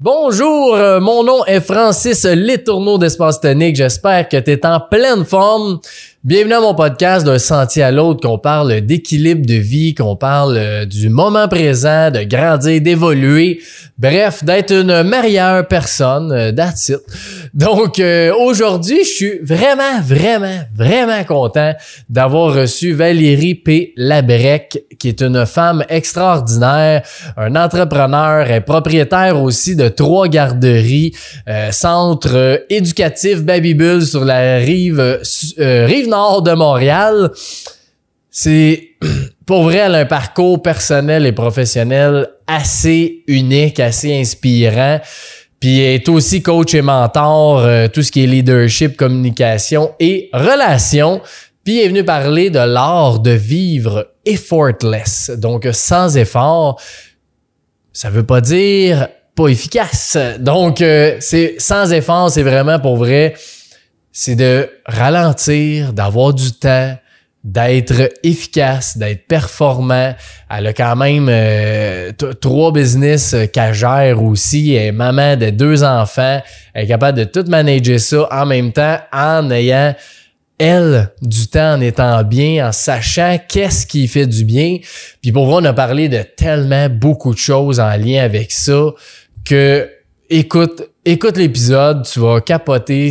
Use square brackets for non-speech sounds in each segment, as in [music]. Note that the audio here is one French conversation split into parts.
Bonjour, euh, mon nom est Francis Letourneau d'Espace Tonique. J'espère que tu es en pleine forme. Bienvenue à mon podcast d'un sentier à l'autre qu'on parle d'équilibre de vie, qu'on parle euh, du moment présent, de grandir, d'évoluer, bref, d'être une meilleure personne, euh, that's it. Donc euh, aujourd'hui, je suis vraiment, vraiment, vraiment content d'avoir reçu Valérie P. Labrec, qui est une femme extraordinaire, un entrepreneur et propriétaire aussi de trois garderies, centre éducatif Bull sur la rive, rive nord de Montréal. C'est [clears throat] pour vrai, elle a un parcours personnel et professionnel assez unique, assez inspirant. Puis elle est aussi coach et mentor, euh, tout ce qui est leadership, communication et relations. Puis elle est venue parler de l'art de vivre effortless, donc sans effort. Ça veut pas dire pas efficace. Donc euh, c'est sans effort, c'est vraiment pour vrai c'est de ralentir, d'avoir du temps, d'être efficace, d'être performant. Elle a quand même euh, trois business euh, qu'elle gère aussi. Elle est maman de deux enfants. Elle est capable de tout manager ça en même temps en ayant elle du temps en étant bien, en sachant qu'est-ce qui fait du bien. Puis pour vous, on a parlé de tellement beaucoup de choses en lien avec ça que écoute, écoute l'épisode, tu vas capoter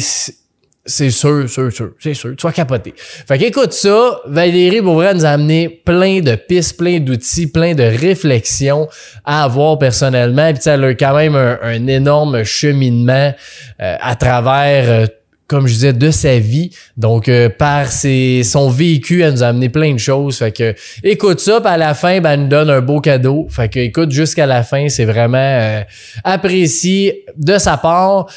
c'est sûr, sûr, sûr, c'est sûr. Tu vas capoter. Fait qu'écoute ça, Valérie Beauvray nous a amené plein de pistes, plein d'outils, plein de réflexions à avoir personnellement. Puis elle a quand même un, énorme cheminement euh, à travers, euh, comme je disais, de sa vie. Donc, euh, par ses, son vécu, elle nous a amené plein de choses. Fait que écoute ça, puis à la fin, ben, elle nous donne un beau cadeau. Fait que écoute jusqu'à la fin, c'est vraiment apprécié de sa part.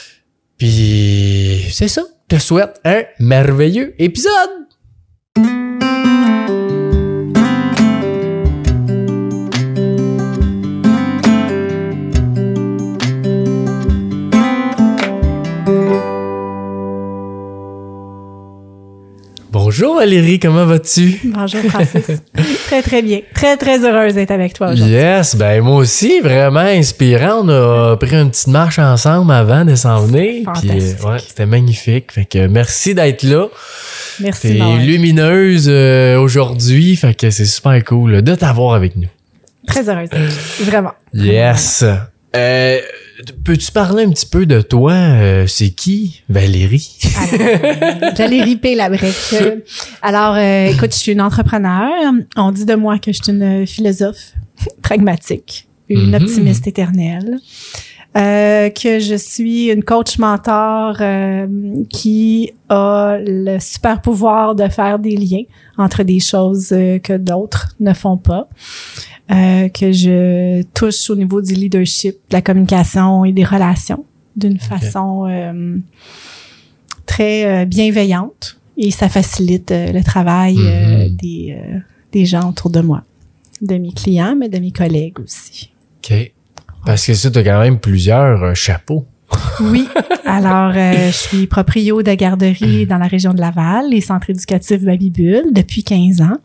Puis c'est ça te souhaite un merveilleux épisode. Bonjour Valérie, comment vas-tu? Bonjour Francis. [laughs] très très bien. Très très heureuse d'être avec toi aujourd'hui. Yes, ben moi aussi, vraiment inspirant. On a pris une petite marche ensemble avant de s'en venir. Puis, euh, ouais, c'était magnifique. Fait que merci d'être là. Merci. T'es lumineuse euh, aujourd'hui, fait que c'est super cool de t'avoir avec nous. Très heureuse, vraiment. Yes. Euh, Peux-tu parler un petit peu de toi? Euh, c'est qui, Valérie? [laughs] Valérie P. Labrec. Alors, euh, écoute, je suis une entrepreneur. On dit de moi que je suis une philosophe pragmatique, une mm-hmm. optimiste éternelle. Euh, que je suis une coach mentor qui a le super pouvoir de faire des liens entre des choses que d'autres ne font pas. Euh, que je touche au niveau du leadership, de la communication et des relations d'une façon euh, très euh, bienveillante et ça facilite le travail mm-hmm. des, des gens autour de moi, de mes clients, mais de mes collègues aussi. OK. Parce que ça, tu as quand même plusieurs chapeaux. Oui. [laughs] Alors, euh, je suis proprio de garderie dans la région de Laval, les centres éducatifs Babybule depuis 15 ans.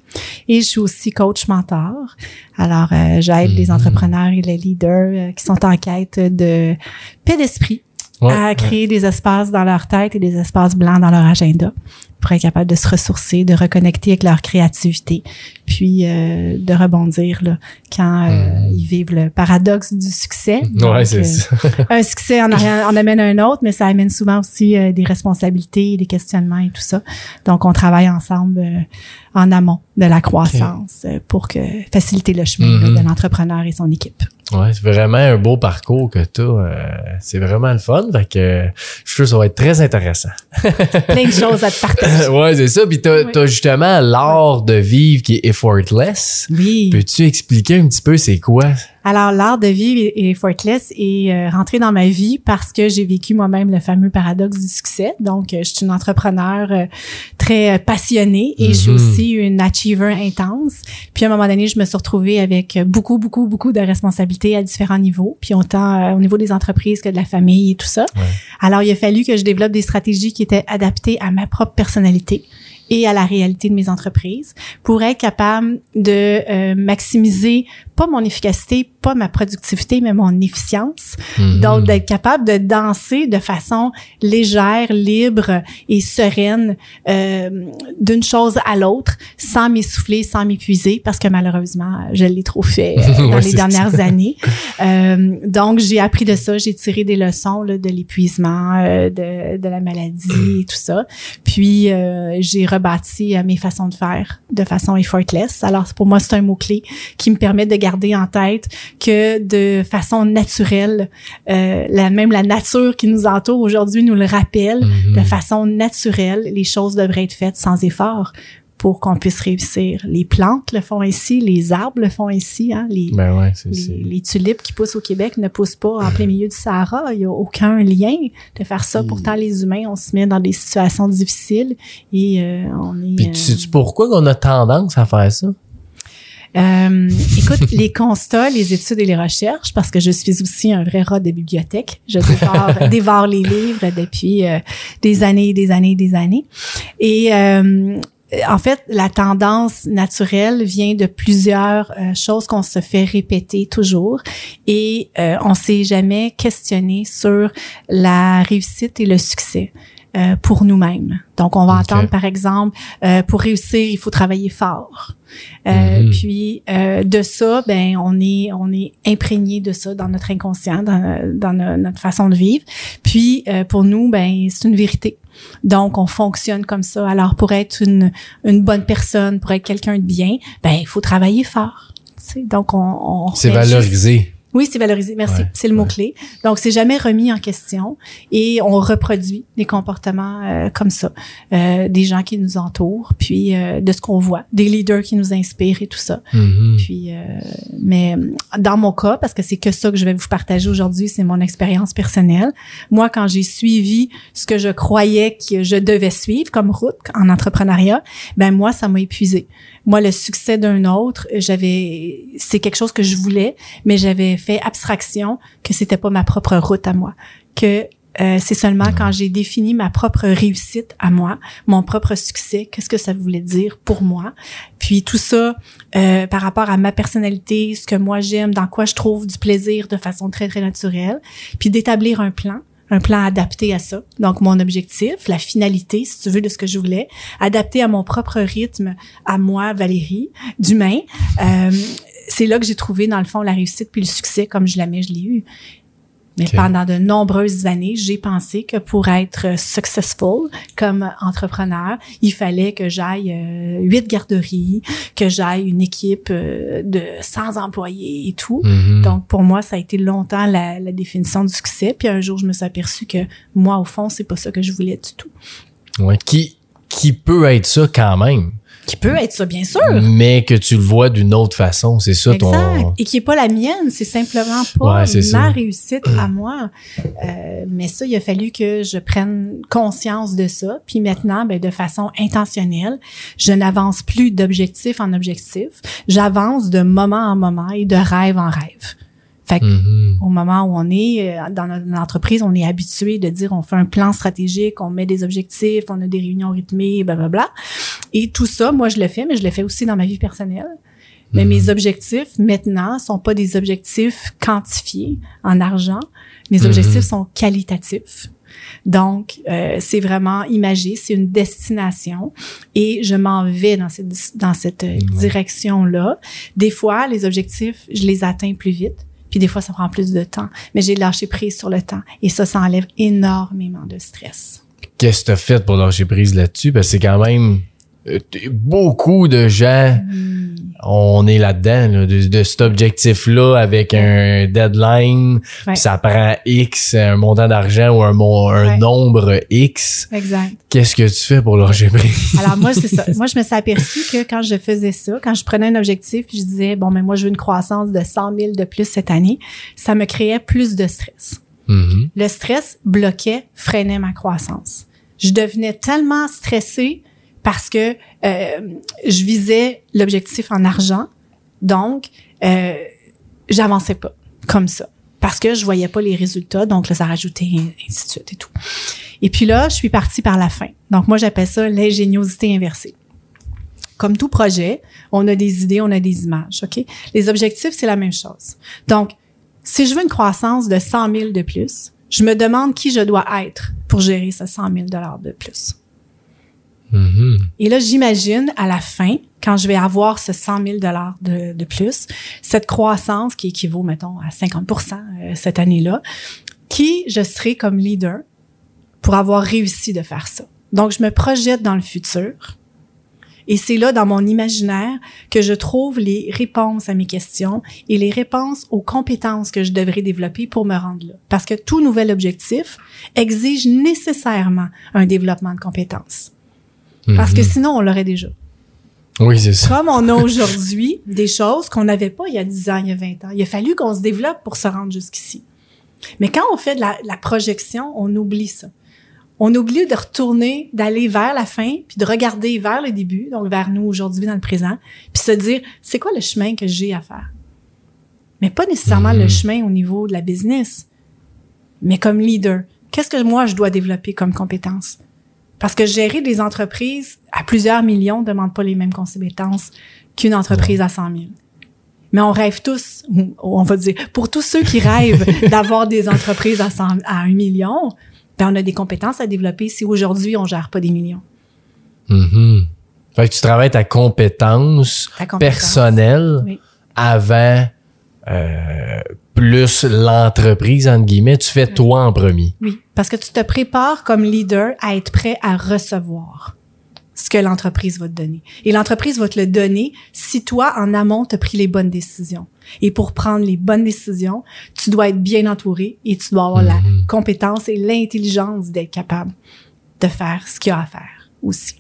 Et je suis aussi coach mentor. Alors, euh, j'aide les mm-hmm. entrepreneurs et les leaders euh, qui sont en quête de paix d'esprit à créer des espaces dans leur tête et des espaces blancs dans leur agenda pour être capable de se ressourcer, de reconnecter avec leur créativité, puis euh, de rebondir là, quand euh, hmm. ils vivent le paradoxe du succès. Ouais, c'est euh, ça. [laughs] un succès en, en, amène un autre, mais ça amène souvent aussi des responsabilités, des questionnements et tout ça. Donc, on travaille ensemble en amont de la croissance pour que faciliter le chemin mm-hmm. de l'entrepreneur et son équipe. Ouais, c'est vraiment un beau parcours que tu as. c'est vraiment le fun. Fait que je suis sûr que ça va être très intéressant. [laughs] Plein de choses à te partager. [laughs] ouais, c'est ça. Puis tu as, justement l'art de vivre qui est effortless. Oui. Peux-tu expliquer un petit peu c'est quoi? Alors, l'art de vivre et Fortless est euh, rentré dans ma vie parce que j'ai vécu moi-même le fameux paradoxe du succès. Donc, euh, je suis une entrepreneur euh, très passionnée et je suis mhm. aussi une achiever intense. Puis, à un moment donné, je me suis retrouvée avec beaucoup, beaucoup, beaucoup de responsabilités à différents niveaux, puis autant au niveau des entreprises que de la famille et tout ça. Alors, il a fallu que je développe des stratégies qui étaient adaptées à ma propre personnalité et à la réalité de mes entreprises pour être capable de maximiser pas mon efficacité, pas ma productivité, mais mon efficience. Mhm. Donc, d'être capable de danser de façon légère, libre et sereine euh, d'une chose à l'autre, sans m'essouffler, sans m'épuiser, parce que malheureusement, je l'ai trop fait [laughs] euh, dans Ouais, les dernières [laughs] années. Euh, donc, j'ai appris de ça, j'ai tiré des leçons là, de l'épuisement, euh, de, de la maladie et tout ça. Puis, j'ai rebâti mes façons de faire de façon effortless. Alors, pour moi, c'est un mot-clé qui me permet de garder en tête que de façon naturelle, euh, la, même la nature qui nous entoure aujourd'hui nous le rappelle, Mhm. de façon naturelle, les choses devraient être faites sans effort pour qu'on puisse réussir. Les plantes le font ainsi, les arbres le font ainsi, hein, les, Ben ouais, c'est, les, c'est- les tulipes qui poussent au Québec ne poussent pas en plein milieu du Sahara. Il n'y a aucun lien de faire ça. Pourtant, les humains, on se met dans des situations difficiles et euh, on est... Puis euh, tu sais-tu pourquoi qu'on a tendance à faire ça? Euh, écoute, les constats, les études et les recherches, parce que je suis aussi un vrai rat de bibliothèque. Je dévore, [laughs] dévore les livres depuis euh, des années et des années et des années. Et euh, en fait, la tendance naturelle vient de plusieurs euh, choses qu'on se fait répéter toujours et euh, on s'est jamais questionné sur la réussite et le succès. Euh, pour nous-mêmes. Donc, on va entendre, par exemple, euh, pour réussir, il faut travailler fort. Euh, Mhm. Puis euh, de ça, ben on est on est imprégné de ça dans notre inconscient, dans, dans no- notre façon de vivre. Puis euh, pour nous, ben c'est une vérité. Donc on fonctionne comme ça. Alors pour être une une bonne personne, pour être quelqu'un de bien, ben il faut travailler fort. Tu sais, Donc on, on C'est juste- valorisé. Oui, c'est valorisé. Merci. Ouais, c'est le mot-clé. Donc, c'est jamais remis en question et on reproduit des comportements euh, comme ça. Euh, des gens qui nous entourent, puis euh, de ce qu'on voit, des leaders qui nous inspirent et tout ça. Mhm. Puis, euh, mais dans mon cas, parce que c'est que ça que je vais vous partager aujourd'hui, c'est mon expérience personnelle. Moi, quand j'ai suivi ce que je croyais que je devais suivre comme route en entrepreneuriat, ben moi, ça m'a épuisé. Moi, le succès d'un autre, j'avais, c'est quelque chose que je voulais, mais j'avais fait abstraction que c'était pas ma propre route à moi, que euh, c'est seulement quand j'ai défini ma propre réussite à moi, mon propre succès, qu'est-ce que ça voulait dire pour moi. Puis tout ça, euh, par rapport à ma personnalité, ce que moi j'aime, dans quoi je trouve du plaisir de façon très, très naturelle. Puis d'établir un plan, un plan adapté à ça. Donc, mon objectif, la finalité, si tu veux, de ce que je voulais, adapté à mon propre rythme, à moi, Valérie, d'humain. Euh, c'est là que j'ai trouvé, dans le fond, la réussite puis le succès comme je l'aimais, je l'ai eu. Mais pendant de nombreuses années, j'ai pensé que pour être successful comme entrepreneur, il fallait que j'aille euh, huit garderies, que j'aille une équipe euh, de 100 employés et tout. Mhm. Donc, pour moi, ça a été longtemps la, la définition du succès. Puis un jour, je me suis aperçue que moi, au fond, c'est pas ça que je voulais du tout. Ouais, qui, qui peut être ça quand même, Qui peut être ça, bien sûr. mais que tu le vois d'une autre façon. C'est ça Exact. ton. Et qui est pas la mienne, c'est simplement pas Ouais, ma ça. réussite à [clears throat] moi. Euh, mais ça, il a fallu que je prenne conscience de ça. Puis maintenant, ben, de façon intentionnelle, je n'avance plus d'objectif en objectif. J'avance de moment en moment et de rêve en rêve. Fait que Mhm. au moment où on est euh, dans notre entreprise, on est habitué de dire on fait un plan stratégique, on met des objectifs, on a des réunions rythmées, blablabla. Et tout ça, moi je le fais, mais je le fais aussi dans ma vie personnelle. Mais mes objectifs maintenant sont pas des objectifs quantifiés en argent. Mes objectifs sont qualitatifs. Donc, euh, c'est vraiment imagé, c'est une destination et je m'en vais dans cette, dans cette Ouais. direction-là. Des fois, les objectifs, je les atteins plus vite, puis des fois, ça prend plus de temps. Mais j'ai lâché prise sur le temps et ça, ça enlève énormément de stress. Qu'est-ce que tu as fait pour lâcher prise là-dessus? Parce que c'est quand même beaucoup de gens, on est là-dedans, là, de, de cet objectif-là avec un deadline, Ouais. ça prend X, un montant d'argent ou un, un Ouais. nombre X. Exact. Qu'est-ce que tu fais pour prise? [laughs] Alors moi, c'est ça. Moi, je me suis aperçue que quand je faisais ça, quand je prenais un objectif, je disais, bon, mais moi, je veux une croissance de 100 000 de plus cette année, ça me créait plus de stress. Mhm. Le stress bloquait, freinait ma croissance. Je devenais tellement stressée parce que euh, je visais l'objectif en argent, donc euh, j'avançais pas comme ça parce que je voyais pas les résultats, donc là ça rajoutait ainsi de suite et tout. Et puis là, je suis partie par la fin. Donc moi j'appelle ça l'ingéniosité inversée. comme tout projet, on a des idées, on a des images, OK? Les objectifs, c'est la même chose. Donc, si je veux une croissance de 100 000 de plus, je me demande qui je dois être pour gérer ce 100 000 de plus. Mhm. Et là, j'imagine à la fin, quand je vais avoir ce 100 000 de, de plus, cette croissance qui équivaut, mettons, à 50% euh, cette année-là, qui je serai comme leader pour avoir réussi de faire ça. Donc, je me projette dans le futur. Et c'est là, dans mon imaginaire, que je trouve les réponses à mes questions et les réponses aux compétences que je devrais développer pour me rendre là. Parce que tout nouvel objectif exige nécessairement un développement de compétences. Parce que Mhm. sinon, on l'aurait déjà. Oui, c'est ça. Comme on a [laughs] aujourd'hui des choses qu'on n'avait pas il y a 10 ans, il y a 20 ans. Il a fallu qu'on se développe pour se rendre jusqu'ici. Mais quand on fait de la, la projection, on oublie ça. On oublie de retourner, d'aller vers la fin, puis de regarder vers le début, donc vers nous aujourd'hui dans le présent, puis se dire, c'est quoi le chemin que j'ai à faire? Mais pas nécessairement Mhm. le chemin au niveau de la business, mais comme leader. Qu'est-ce que moi, je dois développer comme compétence? Parce que gérer des entreprises à plusieurs millions ne demande pas les mêmes compétences qu'une entreprise à 100 000. Mais on rêve tous, ou on va dire, pour tous ceux qui rêvent [laughs] d'avoir des entreprises à, 100, à 1 million, ben on a des compétences à développer si aujourd'hui on gère pas des millions. Mhm. Fait que tu travailles ta compétence Ta compétence. personnelle Oui. avant euh, plus l'entreprise, entre guillemets. Tu fais toi en premier. Oui, parce que tu te prépares comme leader à être prêt à recevoir ce que l'entreprise va te donner. Et l'entreprise va te le donner si toi, en amont, tu as pris les bonnes décisions. Et pour prendre les bonnes décisions, tu dois être bien entouré et tu dois avoir la Mhm. compétence et l'intelligence d'être capable de faire ce qu'il y a à faire aussi.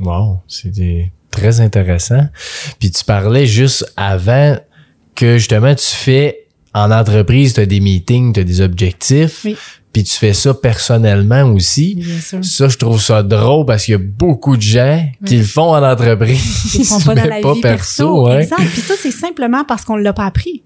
Wow, c'était très intéressant. Puis tu parlais juste avant que justement tu fais en entreprise, tu as des meetings, tu as des objectifs. Oui. Puis tu fais ça personnellement aussi. Bien sûr. Ça, je trouve ça drôle parce qu'il y a beaucoup de gens qui le font en entreprise. Ils le font pas [laughs] dans la pas vie perso. ouais. Exact. Puis ça, c'est simplement parce qu'on l'a pas appris.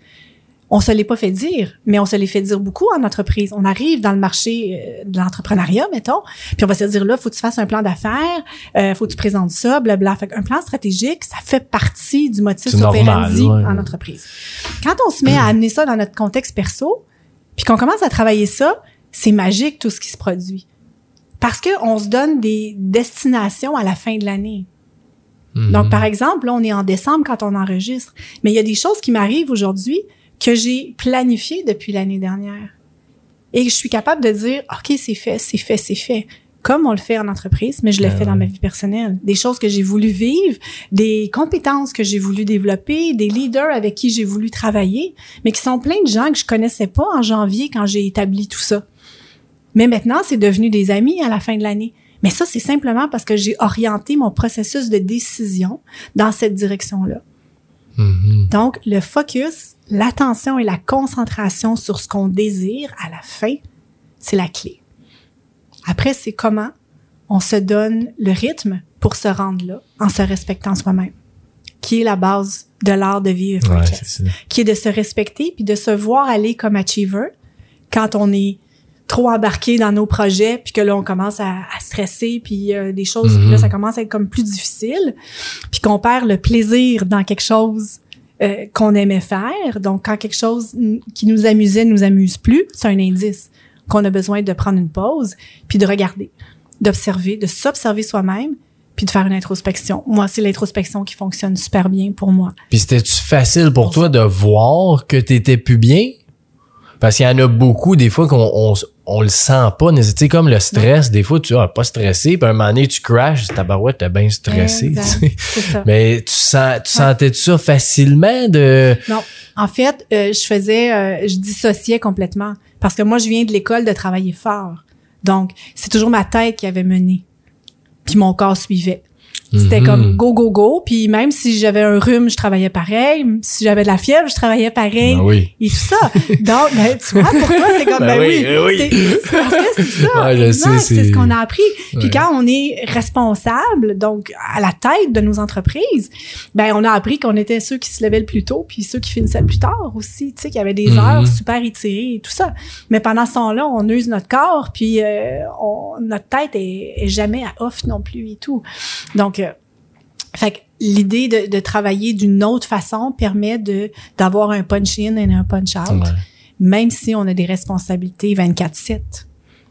On se l'est pas fait dire, mais on se l'est fait dire beaucoup en entreprise. On arrive dans le marché euh, de l'entrepreneuriat, mettons, puis on va se dire là, faut que tu fasses un plan d'affaires, euh, faut que tu présentes ça, blabla. Fait un plan stratégique, ça fait partie du motif operandi ouais. en entreprise. Quand on se met à [clears throat] amener ça dans notre contexte perso, puis qu'on commence à travailler ça, c'est magique tout ce qui se produit. Parce que on se donne des destinations à la fin de l'année. Mhm. Donc, par exemple, là, on est en décembre quand on enregistre. Mais il y a des choses qui m'arrivent aujourd'hui que j'ai planifiées depuis l'année dernière. Et je suis capable de dire, OK, c'est fait, c'est fait, c'est fait. Comme on le fait en entreprise, mais je le Ah fais dans ma vie personnelle. Des choses que j'ai voulu vivre, des compétences que j'ai voulu développer, des leaders avec qui j'ai voulu travailler, mais qui sont plein de gens que je connaissais pas en janvier quand j'ai établi tout ça. Mais maintenant, c'est devenu des amis à la fin de l'année. Mais ça, c'est simplement parce que j'ai orienté mon processus de décision dans cette direction-là. Mhm. Donc, le focus, l'attention et la concentration sur ce qu'on désire à la fin, c'est la clé. Après, c'est comment on se donne le rythme pour se rendre là en se respectant soi-même, qui est la base de l'art de vivre Ouais, qui est de se respecter puis de se voir aller comme achiever quand on est trop embarqué dans nos projets puis que là on commence à, à stresser puis euh, des choses puis là Mhm. ça commence à être comme plus difficile puis qu'on perd le plaisir dans quelque chose euh, qu'on aimait faire donc quand quelque chose qui nous amusait nous amuse plus c'est un indice qu'on a besoin de prendre une pause puis de regarder d'observer de s'observer soi-même puis de faire une introspection moi c'est l'introspection qui fonctionne super bien pour moi Puis c'était-tu facile pour toi de voir que t'étais plus bien? Parce qu'il y en a beaucoup, des fois, qu'on on, on le sent pas. Tu sais, comme le stress, des fois, tu as pas stressé, puis un moment donné, tu crashes, ta barouette, t'es bien stressé. Ça Mais tu, sens, tu sentais ça facilement de... Non, en fait, euh, je faisais, euh, je dissociais complètement parce que moi, je viens de l'école de travailler fort. Donc, c'est toujours ma tête qui avait mené, puis mon corps suivait. C'était Mhm. comme go go go, puis même si j'avais un rhume, je travaillais pareil. Si j'avais de la fièvre, je travaillais pareil. Ben oui. Et tout ça. Donc, ben, tu vois, pour toi, c'est comme, Ben ben, oui, oui, ben oui. c'est c'est parce que c'est ça. Ouais, c'est ce qu'on a appris. Puis Ouais. quand on est responsable, donc à la tête de nos entreprises, ben on a appris qu'on était ceux qui se levaient le plus tôt, puis ceux qui finissaient le plus tard aussi. Tu sais, qu'il y avait des Mhm. heures super étirées et tout ça. Mais pendant ce temps-là, on use notre corps, puis euh, on- notre tête est, est jamais à off non plus et tout. Donc euh, Fait que l'idée de, de travailler d'une autre façon permet de d'avoir un punch-in et un punch-out, Ouais. même si on a des responsabilités 24-7.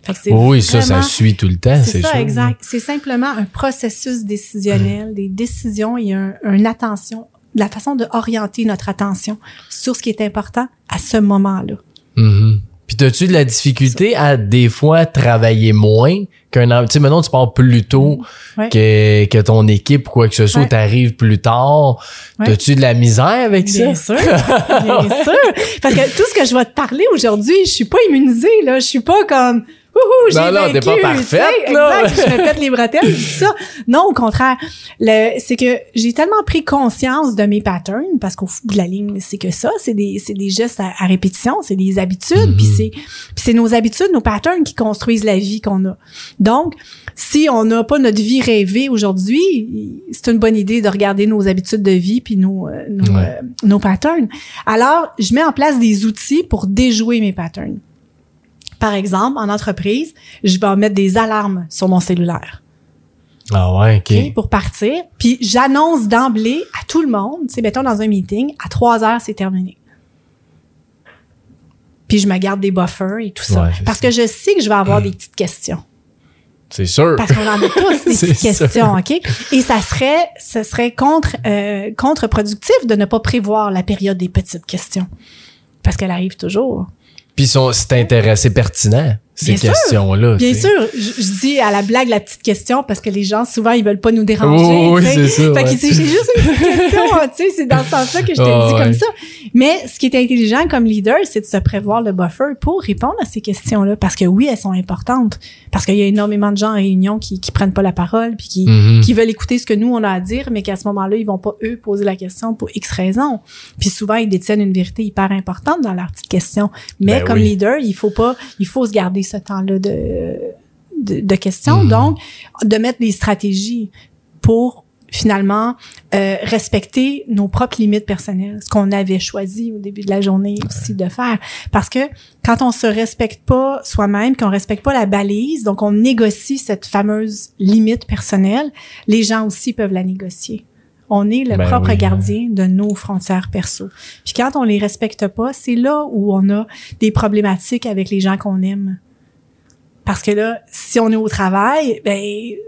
Fait que c'est Oui, ça, ça suit tout le temps, c'est ça, sûr. exact. C'est simplement un processus décisionnel, des décisions et un, une attention, la façon de orienter notre attention sur ce qui est important à ce moment-là. Mhm. Puis t'as-tu de la difficulté à des fois travailler moins qu'un an? Tu sais, maintenant tu pars plus tôt Ouais. que, que ton équipe ou quoi que ce soit, Ouais. t'arrives plus tard. Ouais. T'as-tu de la misère avec ça? Bien sûr, bien [laughs] sûr. Parce que tout ce que je vais te parler aujourd'hui, je suis pas immunisée, là. Je suis pas comme, Wouhou, j'ai Non, non, t'es pas parfaite, là. Exact, je me pète les bretelles, tout ça. Non, au contraire. Le, c'est que j'ai tellement pris conscience de mes patterns, parce qu'au bout de la ligne, c'est que ça, c'est des, c'est des gestes à, à répétition, c'est des habitudes, puis c'est, puis c'est nos habitudes, nos patterns qui construisent la vie qu'on a. Donc, si on n'a pas notre vie rêvée aujourd'hui, c'est une bonne idée de regarder nos habitudes de vie puis nos, euh, nos, Ouais. euh, nos patterns. Alors, je mets en place des outils pour déjouer mes patterns. Par exemple, en entreprise, je vais mettre des alarmes sur mon cellulaire Ah ouais, ok, pour partir. Puis j'annonce d'emblée à tout le monde, sais, mettons dans un meeting, à 3 heures, c'est terminé. Puis je me garde des buffers et tout ça. Ouais, c'est parce ça. que je sais que je vais avoir des petites questions. C'est sûr. Parce qu'on en a [laughs] tous des C'est petites questions, OK? Et ça serait, ce serait contre, euh, contre-productif de ne pas prévoir la période des petites questions. Parce qu'elle arrive toujours. Puis c'est intéressant, c'est pertinent, ces Bien sûr. questions-là. Bien sûr, je, je dis à la blague la petite question parce que les gens, souvent, ils veulent pas nous déranger. Oui, oui, c'est ça, Fait ouais. disent, j'ai juste une petite [laughs] question, tu sais, c'est dans ce sens-là que je te le dis ouais. comme ça. Mais ce qui est intelligent comme leader, c'est de se prévoir le buffer pour répondre à ces questions-là. Parce que oui, elles sont importantes. Parce qu'il y a énormément de gens en réunion qui, qui prennent pas la parole puis qui, Mhm. qui veulent écouter ce que nous on a à dire, mais qu'à ce moment-là, ils vont pas eux poser la question pour X raisons. Puis souvent, ils détiennent une vérité hyper importante dans leur petite question. Mais Ben comme oui. leader, il faut pas, il faut se garder ce temps-là de, de, de questions. Mhm. Donc, de mettre des stratégies pour finalement euh, respecter nos propres limites personnelles, ce qu'on avait choisi au début de la journée aussi de faire. Parce que quand on se respecte pas soi-même, qu'on respecte pas la balise, donc on négocie cette fameuse limite personnelle, les gens aussi peuvent la négocier. On est le Ben propre oui. gardien de nos frontières perso. Puis quand on les respecte pas, c'est là où on a des problématiques avec les gens qu'on aime. Parce que là, si on est au travail, ben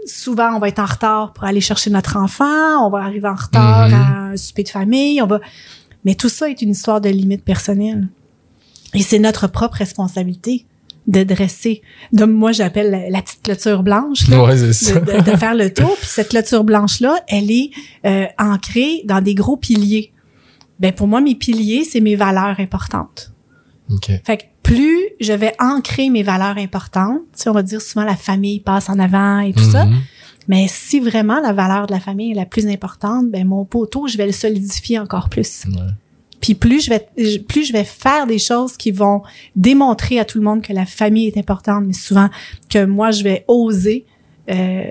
souvent on va être en retard pour aller chercher notre enfant, on va arriver en retard Mhm. à un souper de famille, on va mais tout ça est une histoire de limite personnelle. Et c'est notre propre responsabilité de dresser. De moi j'appelle la, la petite clôture blanche là, Ouais, de, de- de faire le [laughs] tour. Puis cette clôture blanche-là, elle est euh, ancrée dans des gros piliers. Ben pour moi, mes piliers, c'est mes valeurs importantes. OK. Fait que plus je vais ancrer mes valeurs importantes, tu sais, on va dire souvent la famille passe en avant et tout ça. Mhm. Mais si vraiment la valeur de la famille est la plus importante, ben mon poteau, je vais le solidifier encore plus. Ouais. Puis plus je vais plus je vais faire des choses qui vont démontrer à tout le monde que la famille est importante, mais souvent que moi je vais oser euh,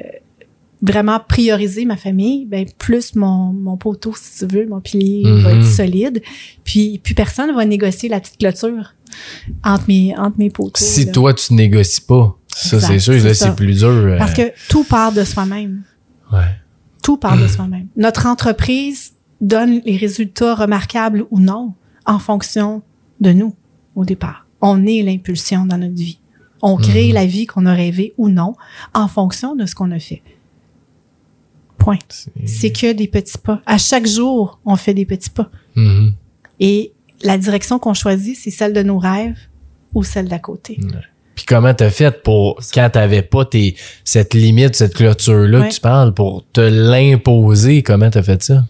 vraiment prioriser ma famille, ben plus mon mon poteau si tu veux, mon pilier va Mhm. être solide. Puis plus personne va négocier la petite clôture entre mes entre mes poteaux. Si là. toi, tu négocies pas, ça, c'est sûr, là, c'est plus dur. euh, parce que tout part de soi-même. Ouais. Tout part de [clears throat] soi-même. Notre entreprise donne les résultats remarquables ou non en fonction de nous au départ. On est l'impulsion dans notre vie. On crée Mhm. la vie qu'on a rêvée ou non en fonction de ce qu'on a fait. Point. C'est que des petits pas. À chaque jour, on fait des petits pas. Mhm. Et la direction qu'on choisit, c'est celle de nos rêves ou celle d'à côté. Puis comment t'as fait pour, quand t'avais pas tes, cette limite, cette clôture-là Ouais. que tu parles, pour te l'imposer, comment t'as fait ça?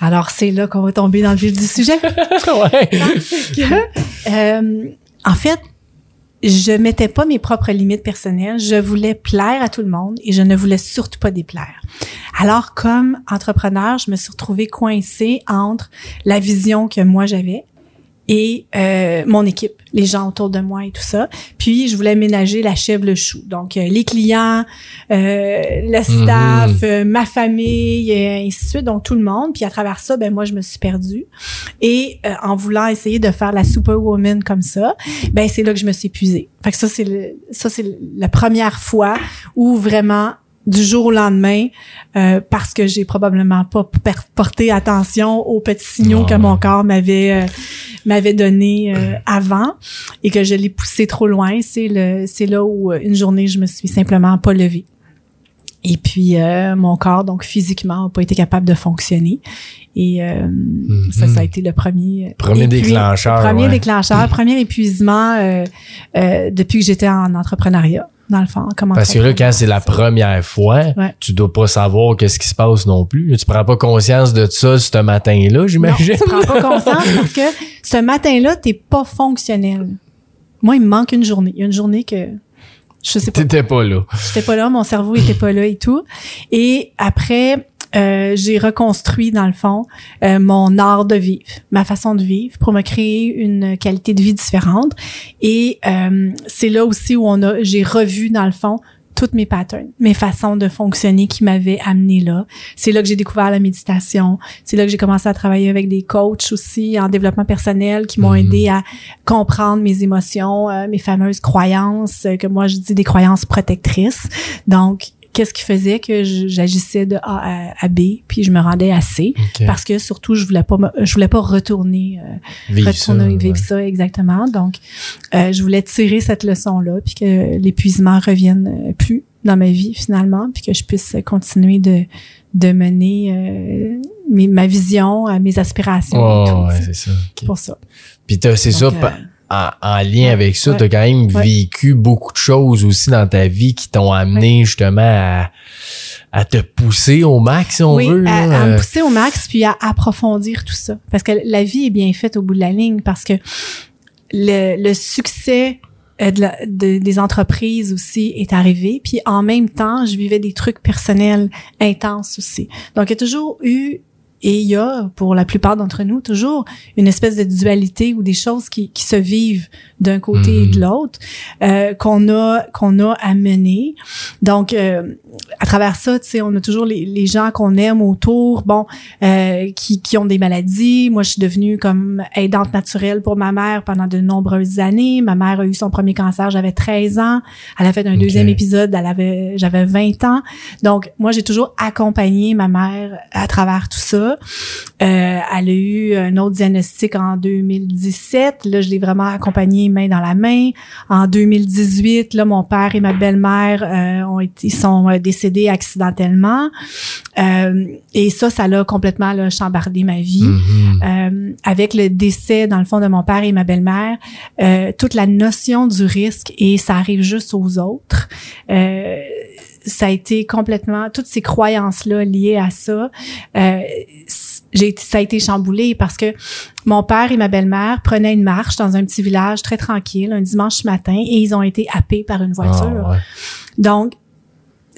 Alors, c'est là qu'on va tomber dans le vif du sujet. [laughs] ouais. que, euh, en fait, je mettais pas mes propres limites personnelles. Je voulais plaire à tout le monde et je ne voulais surtout pas déplaire. Alors, comme entrepreneur, je me suis retrouvée coincée entre la vision que moi j'avais et euh, mon équipe, les gens autour de moi et tout ça. Puis, je voulais ménager la chèvre le chou. Donc, euh, les clients, euh, le staff, euh, ma famille, et ainsi de suite. Donc, tout le monde. Puis, à travers ça, ben moi, je me suis perdue. Et euh, en voulant essayer de faire la superwoman comme ça, ben c'est là que je me suis épuisée. Fait que ça, c'est ça, c'est la première fois où vraiment du jour au lendemain euh, parce que j'ai probablement pas porté attention aux petits signaux que mon corps m'avait euh, m'avait donné euh, avant et que je l'ai poussé trop loin. C'est le c'est là où une journée je me suis simplement pas levée. Et puis mon corps donc physiquement n'a pas été capable de fonctionner. Et mm-hmm. ça ça a été le premier premier déclencheur premier déclencheur premier épuisement depuis que j'étais en entrepreneuriat dans le fond. Comment Parce que là, quand c'est la première fois, tu dois pas savoir qu'est-ce qui se passe non plus. Tu prends pas conscience de ça ce matin-là, j'imagine. Tu prends pas conscience parce que ce matin-là, t'es pas fonctionnel. Moi, il me manque une journée. Il y a une journée que je sais pas. T'étais pas là. J'étais pas là, mon cerveau était pas là et tout. Et après, euh, j'ai reconstruit dans le fond euh, mon art de vivre, ma façon de vivre pour me créer une qualité de vie différente. Et euh, c'est là aussi où on a, j'ai revu dans le fond toutes mes patterns, mes façons de fonctionner qui m'avaient amené là. C'est là que j'ai découvert la méditation. C'est là que j'ai commencé à travailler avec des coachs aussi en développement personnel qui m'ont mhm. aidé à comprendre mes émotions, mes fameuses croyances que moi je dis des croyances protectrices. Donc qu'est-ce qui faisait que j'agissais de A à, B, puis je me rendais à C, parce que surtout je voulais pas, je voulais pas retourner, euh, vivre, retourner ça, vivre ça exactement. Donc, euh, je voulais tirer cette leçon là, puis que l'épuisement revienne euh, plus dans ma vie finalement, puis que je puisse continuer de de mener ma vision, mes aspirations. Oh, ouais, c'est ça. Pour ça. Puis c'est ça en, lien avec ça, tu as quand même vécu beaucoup de choses aussi dans ta vie qui t'ont amené justement à, te pousser au max, si on veut. À, à me pousser au max, puis à approfondir tout ça. Parce que la vie est bien faite au bout de la ligne, parce que le, le succès euh, de des entreprises aussi est arrivé. Puis en même temps, je vivais des trucs personnels intenses aussi. Donc, il y a toujours eu et il y a, pour la plupart d'entre nous, toujours une espèce de dualité ou des choses qui, qui se vivent d'un côté et de mhm. l'autre euh, qu'on a qu'on a à mener. Donc, euh, à travers ça, tu sais, on a toujours les, les gens qu'on aime autour, bon, euh, qui, qui ont des maladies. Moi, je suis devenue comme aidante naturelle pour ma mère pendant de nombreuses années. Ma mère a eu son premier cancer, j'avais 13 ans. Elle a fait un deuxième épisode, elle avait, j'avais 20 ans. Donc, moi, j'ai toujours accompagné ma mère à travers tout ça. Euh, elle a eu un autre diagnostic en 2017. Là, je l'ai vraiment accompagnée main dans la main. En 2018, là, mon père et ma belle-mère euh, ont été, sont euh, décédés accidentellement. et ça, ça l'a complètement là, chambardé ma vie. Mm-hmm. avec le décès, dans le fond, de mon père et ma belle-mère, toute la notion du risque et ça arrive juste aux autres ça a été complètement toutes ces croyances là liées à ça euh, j'ai ça a été chamboulé parce que mon père et ma belle-mère prenaient une marche dans un petit village très tranquille un dimanche matin et ils ont été happés par une voiture. ah, donc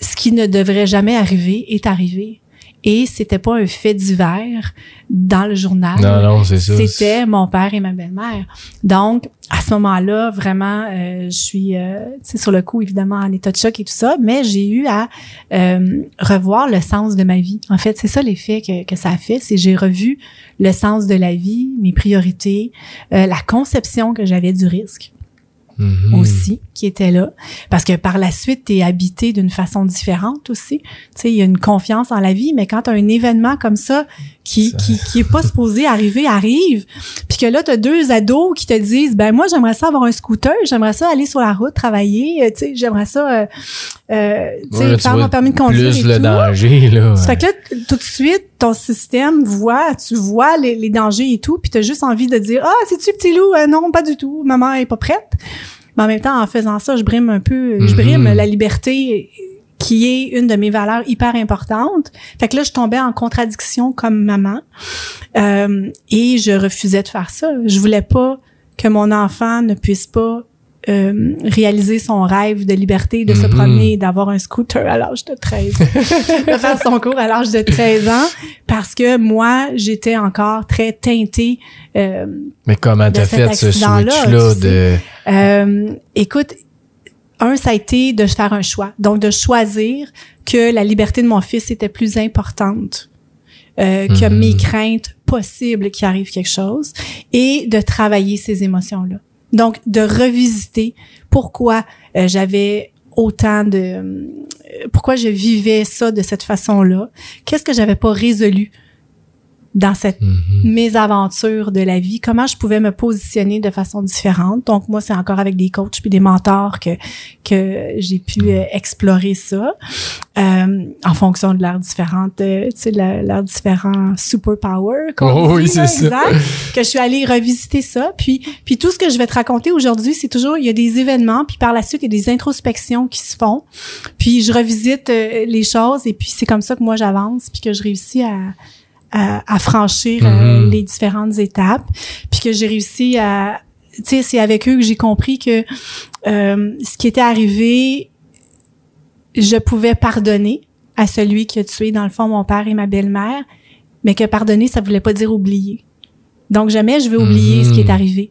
ce qui ne devrait jamais arriver est arrivé et c'était pas un fait divers dans le journal. Non, non, c'est ça. C'était mon père et ma belle-mère. Donc, à ce moment-là, vraiment, euh, je suis euh, sur le coup, évidemment, en état de choc et tout ça, mais j'ai eu à euh, revoir le sens de ma vie. En fait, c'est ça l'effet que, que ça a fait, c'est j'ai revu le sens de la vie, mes priorités, euh, la conception que j'avais du risque. Mm-hmm. aussi qui était là. Parce que par la suite tu es habité d'une façon différente aussi. Tu sais il y a une confiance en la vie mais quand tu as un événement comme ça qui, qui qui est pas supposé arriver arrive. Puis que là tu as deux ados qui te disent ben moi j'aimerais ça avoir un scooter j'aimerais ça aller sur la route travailler euh, tu sais j'aimerais ça euh, euh tu sais faire mon permis de conduire plus le danger là ça fait que là tout de suite ton système voit tu vois les, les dangers et tout puis tu as juste envie de dire ah c'est tu petit loup? Euh, non pas du tout maman est pas prête mais en même temps, en faisant ça, je brime un peu, je brime mhm. la liberté qui est une de mes valeurs hyper importantes. Fait que là, je tombais en contradiction comme maman euh, et je refusais de faire ça. Je voulais pas que mon enfant ne puisse pas euh, réaliser son rêve de liberté, de se mhm. promener, d'avoir un scooter à l'âge de 13 ans, [laughs] de faire son cours à l'âge de 13 ans, parce que moi, j'étais encore très teintée. Euh, Mais comment t'as fait ce switch-là de... Euh, écoute, un, ça a été de faire un choix. Donc, de choisir que la liberté de mon fils était plus importante euh, que mhm. mes craintes possibles qu'il arrive quelque chose et de travailler ces émotions-là. Donc, de revisiter pourquoi euh, j'avais autant de euh, pourquoi je vivais ça de cette façon-là. Qu'est-ce que j'avais pas résolu dans cette Mhm. mes aventures de la vie, comment je pouvais me positionner de façon différente. Donc moi, c'est encore avec des coachs puis des mentors que que j'ai pu euh, explorer ça euh, en fonction de leurs différentes, euh, tu sais, leurs différents superpowers. Oh oui, c'est là, ça. exact, que je suis allée revisiter ça. Puis puis tout ce que je vais te raconter aujourd'hui, c'est toujours il y a des événements, puis par la suite il y a des introspections qui se font. Puis je revisite euh, les choses et puis c'est comme ça que moi j'avance puis que je réussis à à, à franchir euh, Mhm. les différentes étapes, puis que j'ai réussi à, tu sais, c'est avec eux que j'ai compris que euh, ce qui était arrivé, je pouvais pardonner à celui qui a tué dans le fond mon père et ma belle-mère, mais que pardonner, ça voulait pas dire oublier. Donc jamais je vais oublier Mhm. ce qui est arrivé.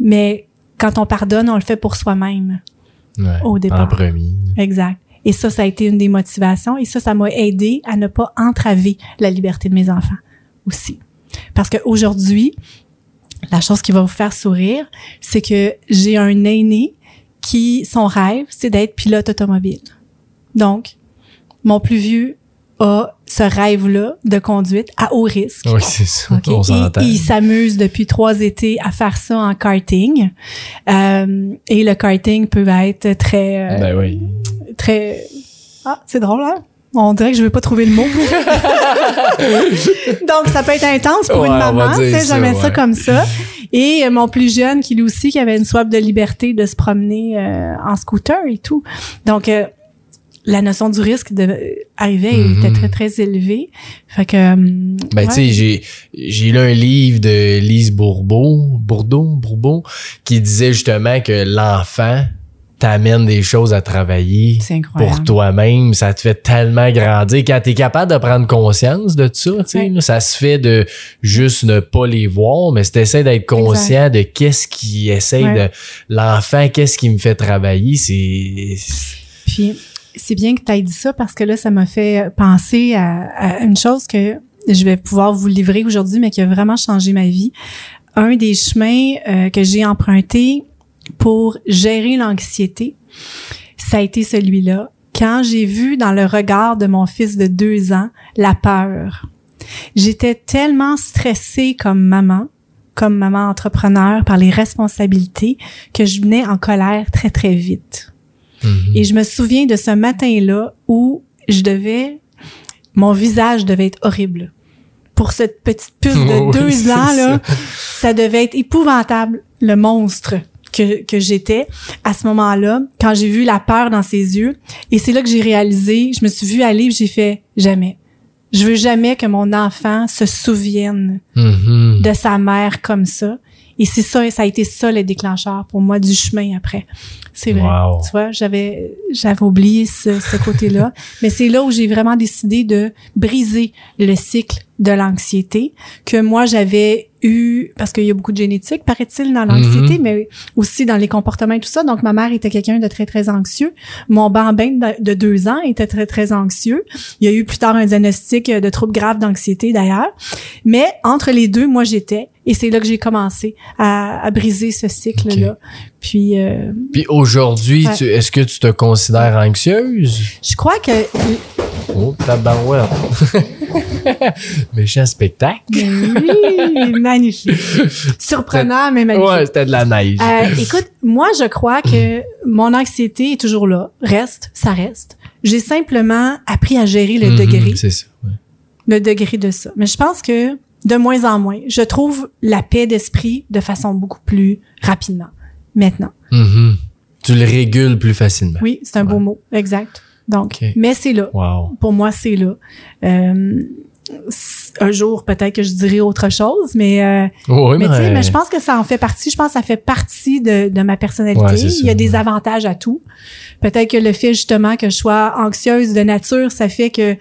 Mais quand on pardonne, on le fait pour soi-même. Ouais, Au départ. En premier. Exact. Et ça, ça a été une des motivations. Et ça, ça m'a aidé à ne pas entraver la liberté de mes enfants aussi. Parce qu'aujourd'hui, la chose qui va vous faire sourire, c'est que j'ai un aîné qui, son rêve, c'est d'être pilote automobile. Donc, mon plus vieux a ce rêve-là de conduite à haut risque. Oui, c'est ça. OK? On s'entend. Il, il s'amuse depuis trois étés à faire ça en karting. Euh, et le karting peut être très... euh, Ben oui. très. Ah, c'est drôle, hein? On dirait que je vais pas trouver le mot. [laughs] Donc, ça peut être intense pour Ouais, une maman, tu sais, ça, comme ça. Et euh, mon plus jeune, qui lui aussi, qui avait une soif de liberté de se promener euh, en scooter et tout. Donc, euh, la notion du risque de euh, arrivait Mhm. était très, très élevée. Fait que... euh, Ben, ouais. tu sais, j'ai, j'ai lu un livre de Lise Bourbeau, Bourdeau, Bourbeau, qui disait justement que l'enfant t'amène des choses à travailler c'est pour toi-même. Ça te fait tellement grandir. Quand t'es capable de prendre conscience de ça, tu sais, Ouais. là, ça se fait de juste ne pas les voir, mais si t'essaies d'être conscient de qu'est-ce qui essaye Ouais. de, l'enfant, qu'est-ce qui me fait travailler, c'est, Puis c'est bien que tu aies dit ça parce que là, ça m'a fait penser à, une chose que je vais pouvoir vous livrer aujourd'hui, mais qui a vraiment changé ma vie. Un des chemins euh, que j'ai emprunté pour gérer l'anxiété, ça a été celui-là. Quand j'ai vu dans le regard de mon fils de deux ans la peur, j'étais tellement stressée comme maman, comme maman entrepreneur par les responsabilités, que je venais en colère très, très vite. Mhm. Et je me souviens de ce matin-là où je devais, mon visage devait être horrible. Pour cette petite puce de [laughs] deux ans, là, ça. ça devait être épouvantable, le monstre que, que j'étais à ce moment-là, quand j'ai vu la peur dans ses yeux. Et c'est là que j'ai réalisé, je me suis vue aller, j'ai fait jamais. Je veux jamais que mon enfant se souvienne Mhm. de sa mère comme ça. Et c'est ça, ça a été ça le déclencheur pour moi du chemin après. C'est vrai. Wow. Tu vois, j'avais j'avais oublié ce, ce côté-là, [laughs] mais c'est là où j'ai vraiment décidé de briser le cycle de l'anxiété que moi j'avais eu parce qu'il y a beaucoup de génétique paraît-il dans l'anxiété Mhm. mais aussi dans les comportements et tout ça donc ma mère était quelqu'un de très très anxieux mon bambin de, de deux ans était très très anxieux il y a eu plus tard un diagnostic de troubles graves d'anxiété d'ailleurs mais entre les deux moi j'étais et c'est là que j'ai commencé à, à briser ce cycle là puis euh, Puis aujourd'hui, Ouais. est-ce que tu te considères anxieuse? je crois que Oh, tabarouette. [laughs] [laughs] Méchant spectacle. oui [laughs] magnifique surprenant mais magnifique Ouais, c'était de la neige. Euh, écoute, moi, je crois que mon anxiété est toujours là. Reste, ça reste. J'ai simplement appris à gérer le Mhm, degré, C'est ça. ouais. le degré de ça. Mais je pense que de moins en moins, je trouve la paix d'esprit de façon beaucoup plus rapidement. Maintenant. Mhm. Tu le régules plus facilement. Oui, c'est un beau mot. Exact. Donc, mais c'est là. Wow. Pour moi, c'est là. Euh, un jour, peut-être que je dirai autre chose, mais euh, Oui, mais, tu sais, mais je pense que ça en fait partie. Je pense que ça fait partie de, de ma personnalité. Ouais, Il y a des avantages à tout. Peut-être que le fait justement que je sois anxieuse de nature, ça fait que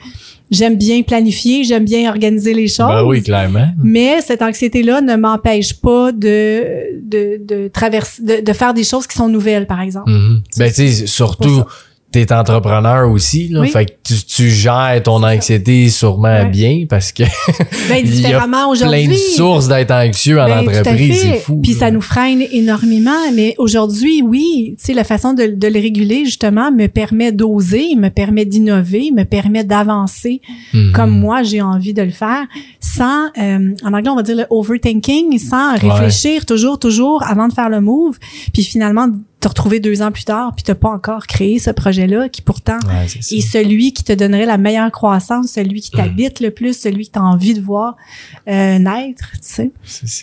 j'aime bien planifier, j'aime bien organiser les choses. Ben oui, clairement. Mais cette anxiété-là ne m'empêche pas de, de, de traverser, de, de faire des choses qui sont nouvelles, par exemple. Mhm. Ben, tu sais, pour surtout. T'es entrepreneur aussi, là. Oui. Fait que tu, tu gères ton anxiété sûrement Ouais. bien parce que [laughs] Ben, il y a différemment aujourd'hui. plein de sources d'être anxieux en Ben, entreprise. C'est fou. Puis ça nous freine énormément. Mais aujourd'hui, oui, tu sais, la façon de, de le réguler, justement, me permet d'oser, me permet d'innover, me permet d'avancer Mhm. comme moi, j'ai envie de le faire, sans, euh, en anglais, on va dire le overthinking, sans réfléchir toujours, toujours avant de faire le move. Puis finalement, te retrouver deux ans plus tard, puis t'as pas encore créé ce projet-là qui pourtant Ouais, et celui qui te donnerait la meilleure croissance, celui qui t'habite le plus, celui que tu as envie de voir euh, naître, tu sais.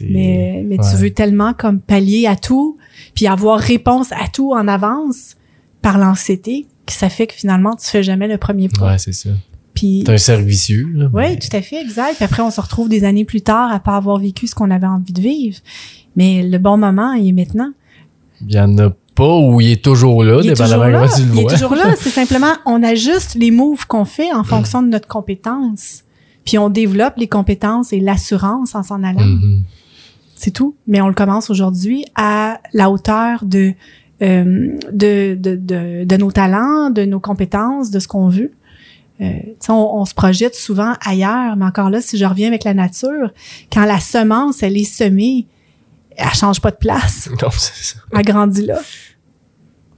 Mais, mais tu veux tellement comme pallier à tout, puis avoir réponse à tout en avance par l'anxiété, que ça fait que finalement, tu fais jamais le premier pas. Ouais, c'est ça. Puis, T'es un servicieux, là. oui, mais- tout à fait, exact. Puis après, on se retrouve des années plus tard à pas avoir vécu ce qu'on avait envie de vivre. Mais le bon moment, il est maintenant. Il y en a pas où il est toujours là, Il est toujours là. comment tu le Il est vois. toujours là. [laughs] C'est simplement, on ajuste les moves qu'on fait en fonction de notre compétence. Puis on développe les compétences et l'assurance en s'en allant. Mhm. C'est tout. Mais on le commence aujourd'hui à la hauteur de, euh, de, de, de, de nos talents, de nos compétences, de ce qu'on veut. Euh, on, on se projette souvent ailleurs, mais encore là, si je reviens avec la nature, quand la semence, elle est semée, elle change pas de place. Non, c'est ça. Elle grandit là.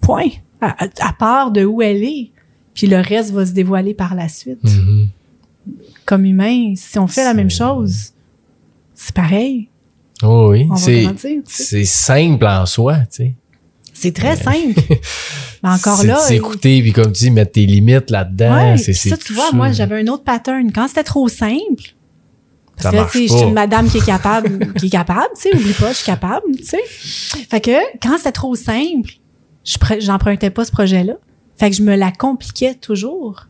Point. À, part de où elle est. Puis le reste va se dévoiler par la suite. Mhm. Comme humain, si on fait la même C'est- chose, c'est pareil. Oh oui, c'est c'est simple en soi, tu sais. C'est très simple. [laughs] Mais encore C'est là. de s'écouter puis comme tu dis mettre tes limites là-dedans, Ouais, c'est c'est ça, tu vois, ça. moi, j'avais un autre pattern. Quand c'était trop simple, parce Ça que tu sais, je suis une madame qui est [laughs] capable, qui est capable, tu sais, oublie pas, je suis capable, tu sais. Fait que quand c'était trop simple, j'empruntais pas ce projet-là. Fait que je me la compliquais toujours.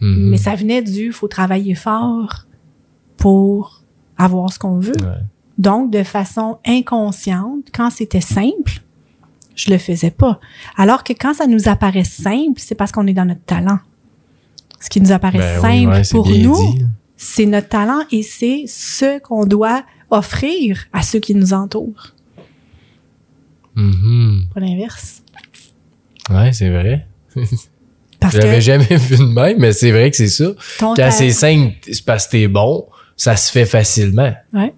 Mhm. Mais ça venait du faut travailler fort pour avoir ce qu'on veut. Ouais. Donc, de façon inconsciente, quand c'était simple, je le faisais pas. Alors que quand ça nous apparaît simple, c'est parce qu'on est dans notre talent. Ce qui nous apparaît Ben oui, simple ouais, pour nous, dit. c'est notre talent et c'est ce qu'on doit offrir à ceux qui nous entourent. Mhm. Pas l'inverse. Ouais, c'est vrai. Parce Je l'avais que jamais vu de même, mais c'est vrai que c'est ça. ton, Quand ta- c'est simple, c'est parce que t'es bon, ça se fait facilement. ouais.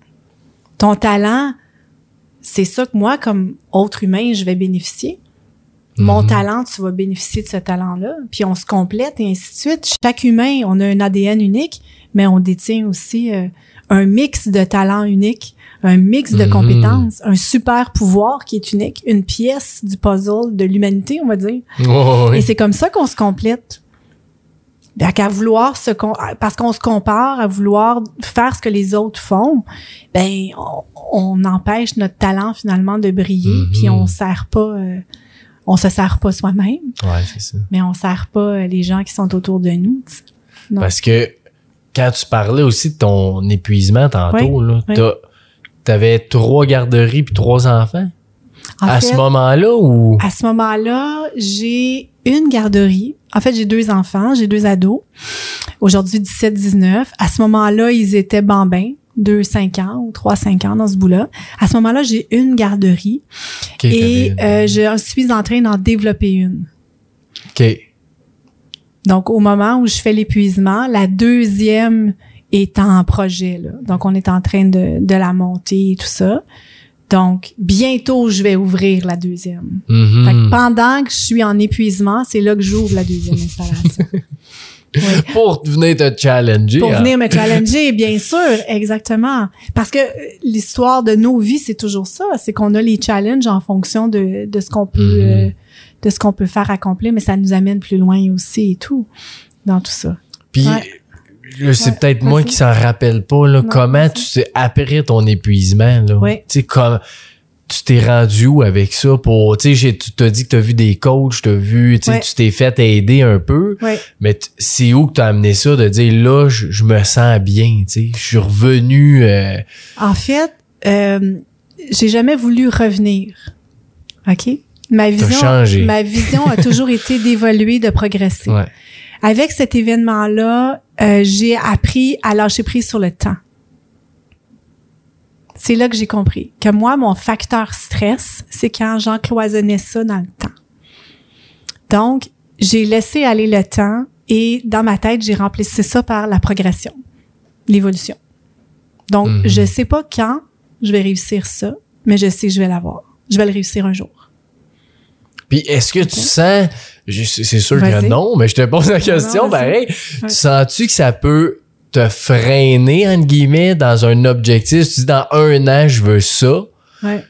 ton talent, c'est ça que moi, comme autre humain, je vais bénéficier. Mon Mhm. talent, tu vas bénéficier de ce talent-là. Puis on se complète et ainsi de suite. Chaque humain, on a un ADN unique, mais on détient aussi euh, un mix de talents uniques, un mix de Mhm. compétences, un super pouvoir qui est unique, une pièce du puzzle de l'humanité, on va dire. Oh, Et oui. c'est comme ça qu'on se complète. Qu'à vouloir se parce qu'on se compare à vouloir faire ce que les autres font, ben on, on empêche notre talent finalement de briller, Mhm. puis on sert pas, euh, on se sert pas soi-même, Ouais, c'est ça. mais on sert pas euh, les gens qui sont autour de nous. Parce que quand tu parlais aussi de ton épuisement tantôt, là, oui. T'avais trois garderies puis trois enfants? En à fait, ce moment-là ou? à ce moment-là, j'ai une garderie. En fait, j'ai deux enfants, j'ai deux ados. Aujourd'hui, 17-19. À ce moment-là, ils étaient bambins, 2-5 ans ou 3-5 ans dans ce bout-là. À ce moment-là, j'ai une garderie et euh, je suis en train d'en développer une. ok. Donc, au moment où je fais l'épuisement, la deuxième est en projet. Là. Donc, on est en train de, de la monter et tout ça. Donc, bientôt, je vais ouvrir la deuxième. Mhm. Fait que pendant que je suis en épuisement, c'est là que j'ouvre la deuxième installation. [laughs] Oui. Pour venir te challenger. Pour hein. venir me challenger, bien sûr, exactement. Parce que euh, l'histoire de nos vies, c'est toujours ça. C'est qu'on a les challenges en fonction de, de ce qu'on peut, Mhm. euh, de ce qu'on peut faire accomplir, mais ça nous amène plus loin aussi et tout dans tout ça. Puis Ouais. Là, c'est Ouais, peut-être moi qui s'en rappelle pas là, Non, comment tu sais après ton épuisement là? Ouais. Tu sais comme tu t'es rendu où avec ça pour tu sais tu t'as dit que tu as vu des coachs, tu as vu tu tu t'es fait aider un peu. Ouais. Mais c'est où que tu as amené ça de dire là je, je me sens bien, tu sais, je suis revenu euh, En fait, euh, j'ai jamais voulu revenir. OK? Ma vision, changé. ma vision a toujours [laughs] été d'évoluer, de progresser. ouais. Avec cet événement-là, euh, j'ai appris à lâcher prise sur le temps. C'est là que j'ai compris que moi, mon facteur stress, c'est quand j'encloisonnais ça dans le temps. Donc, j'ai laissé aller le temps et dans ma tête, j'ai remplacé ça par la progression, l'évolution. Donc, Mhm. je sais pas quand je vais réussir ça, mais je sais que je vais l'avoir. Je vais le réussir un jour. Puis est-ce que tu sens, c'est sûr que non, mais je te pose la question pareil. Ouais. Tu sens-tu que ça peut te freiner, entre guillemets, dans un objectif? Tu dis dans un an, je veux ça. Ouais.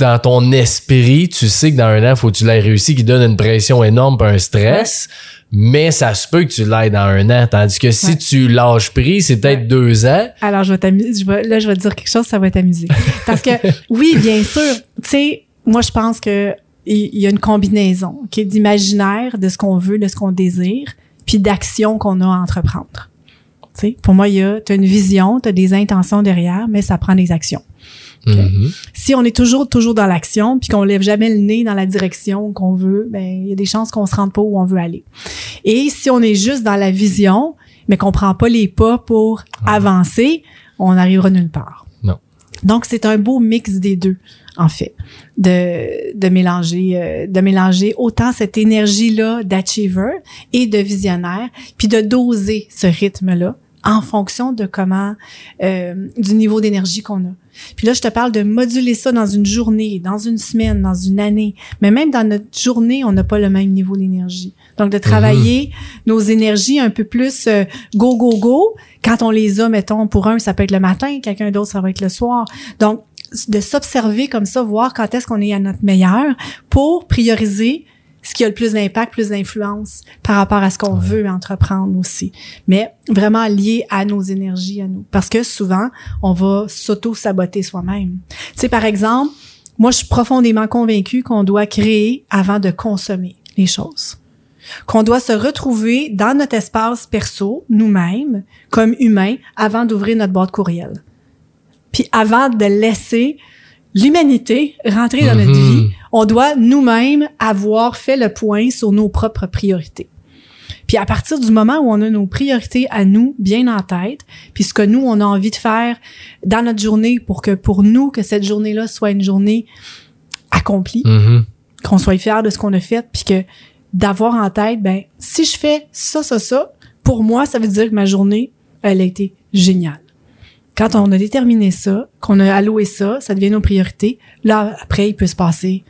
Dans ton esprit, tu sais que dans un an, faut que tu l'aies réussi, qui donne une pression énorme un stress. Mais ça se peut que tu l'aies dans un an. Tandis que si Ouais. tu lâches prise, c'est peut-être Ouais. deux ans. Alors, je vais t'amuser. Là, je vais te dire quelque chose, ça va t'amuser. Parce que, [laughs] oui, bien sûr, tu sais, moi, je pense que il y a une combinaison qui est d'imaginaire, de ce qu'on veut, de ce qu'on désire, puis d'action qu'on a à entreprendre. Tu sais, pour moi, il y a, t'as une vision, t'as des intentions derrière, mais ça prend des actions. Mhm. Si on est toujours, toujours dans l'action, puis qu'on lève jamais le nez dans la direction qu'on veut, ben, il y a des chances qu'on se rende pas où on veut aller. Et si on est juste dans la vision, mais qu'on prend pas les pas pour avancer, on n'arrivera nulle part. Non. Donc, c'est un beau mix des deux, en fait, de, de mélanger, euh, de mélanger autant cette énergie-là d'achiever et de visionnaire, puis de doser ce rythme-là en fonction de comment, euh, du niveau d'énergie qu'on a. Puis là, je te parle de moduler ça dans une journée, dans une semaine, dans une année. Mais même dans notre journée, on n'a pas le même niveau d'énergie. Donc, de travailler nos énergies un peu plus euh, go, go, go. Quand on les a, mettons, pour un, ça peut être le matin, quelqu'un d'autre, ça va être le soir. Donc, de s'observer comme ça, voir quand est-ce qu'on est à notre meilleur pour prioriser ce qui a le plus d'impact, plus d'influence par rapport à ce qu'on veut entreprendre aussi. Mais vraiment lié à nos énergies, à nous. Parce que souvent, on va s'auto-saboter soi-même. Tu sais, par exemple, moi, je suis profondément convaincue qu'on doit créer avant de consommer les choses. Qu'on doit se retrouver dans notre espace perso, nous-mêmes, comme humains, avant d'ouvrir notre boîte courriel. Puis avant de laisser l'humanité rentrer dans notre Mhm. vie, on doit nous-mêmes avoir fait le point sur nos propres priorités. Puis à partir du moment où on a nos priorités à nous bien en tête, puis ce que nous on a envie de faire dans notre journée pour que pour nous que cette journée-là soit une journée accomplie, Mhm. qu'on soit fier de ce qu'on a fait, puis que d'avoir en tête, ben si je fais ça, ça, ça, pour moi ça veut dire que ma journée elle a été géniale. Quand on a déterminé ça, qu'on a alloué ça, ça devient nos priorités. Là après il peut se passer,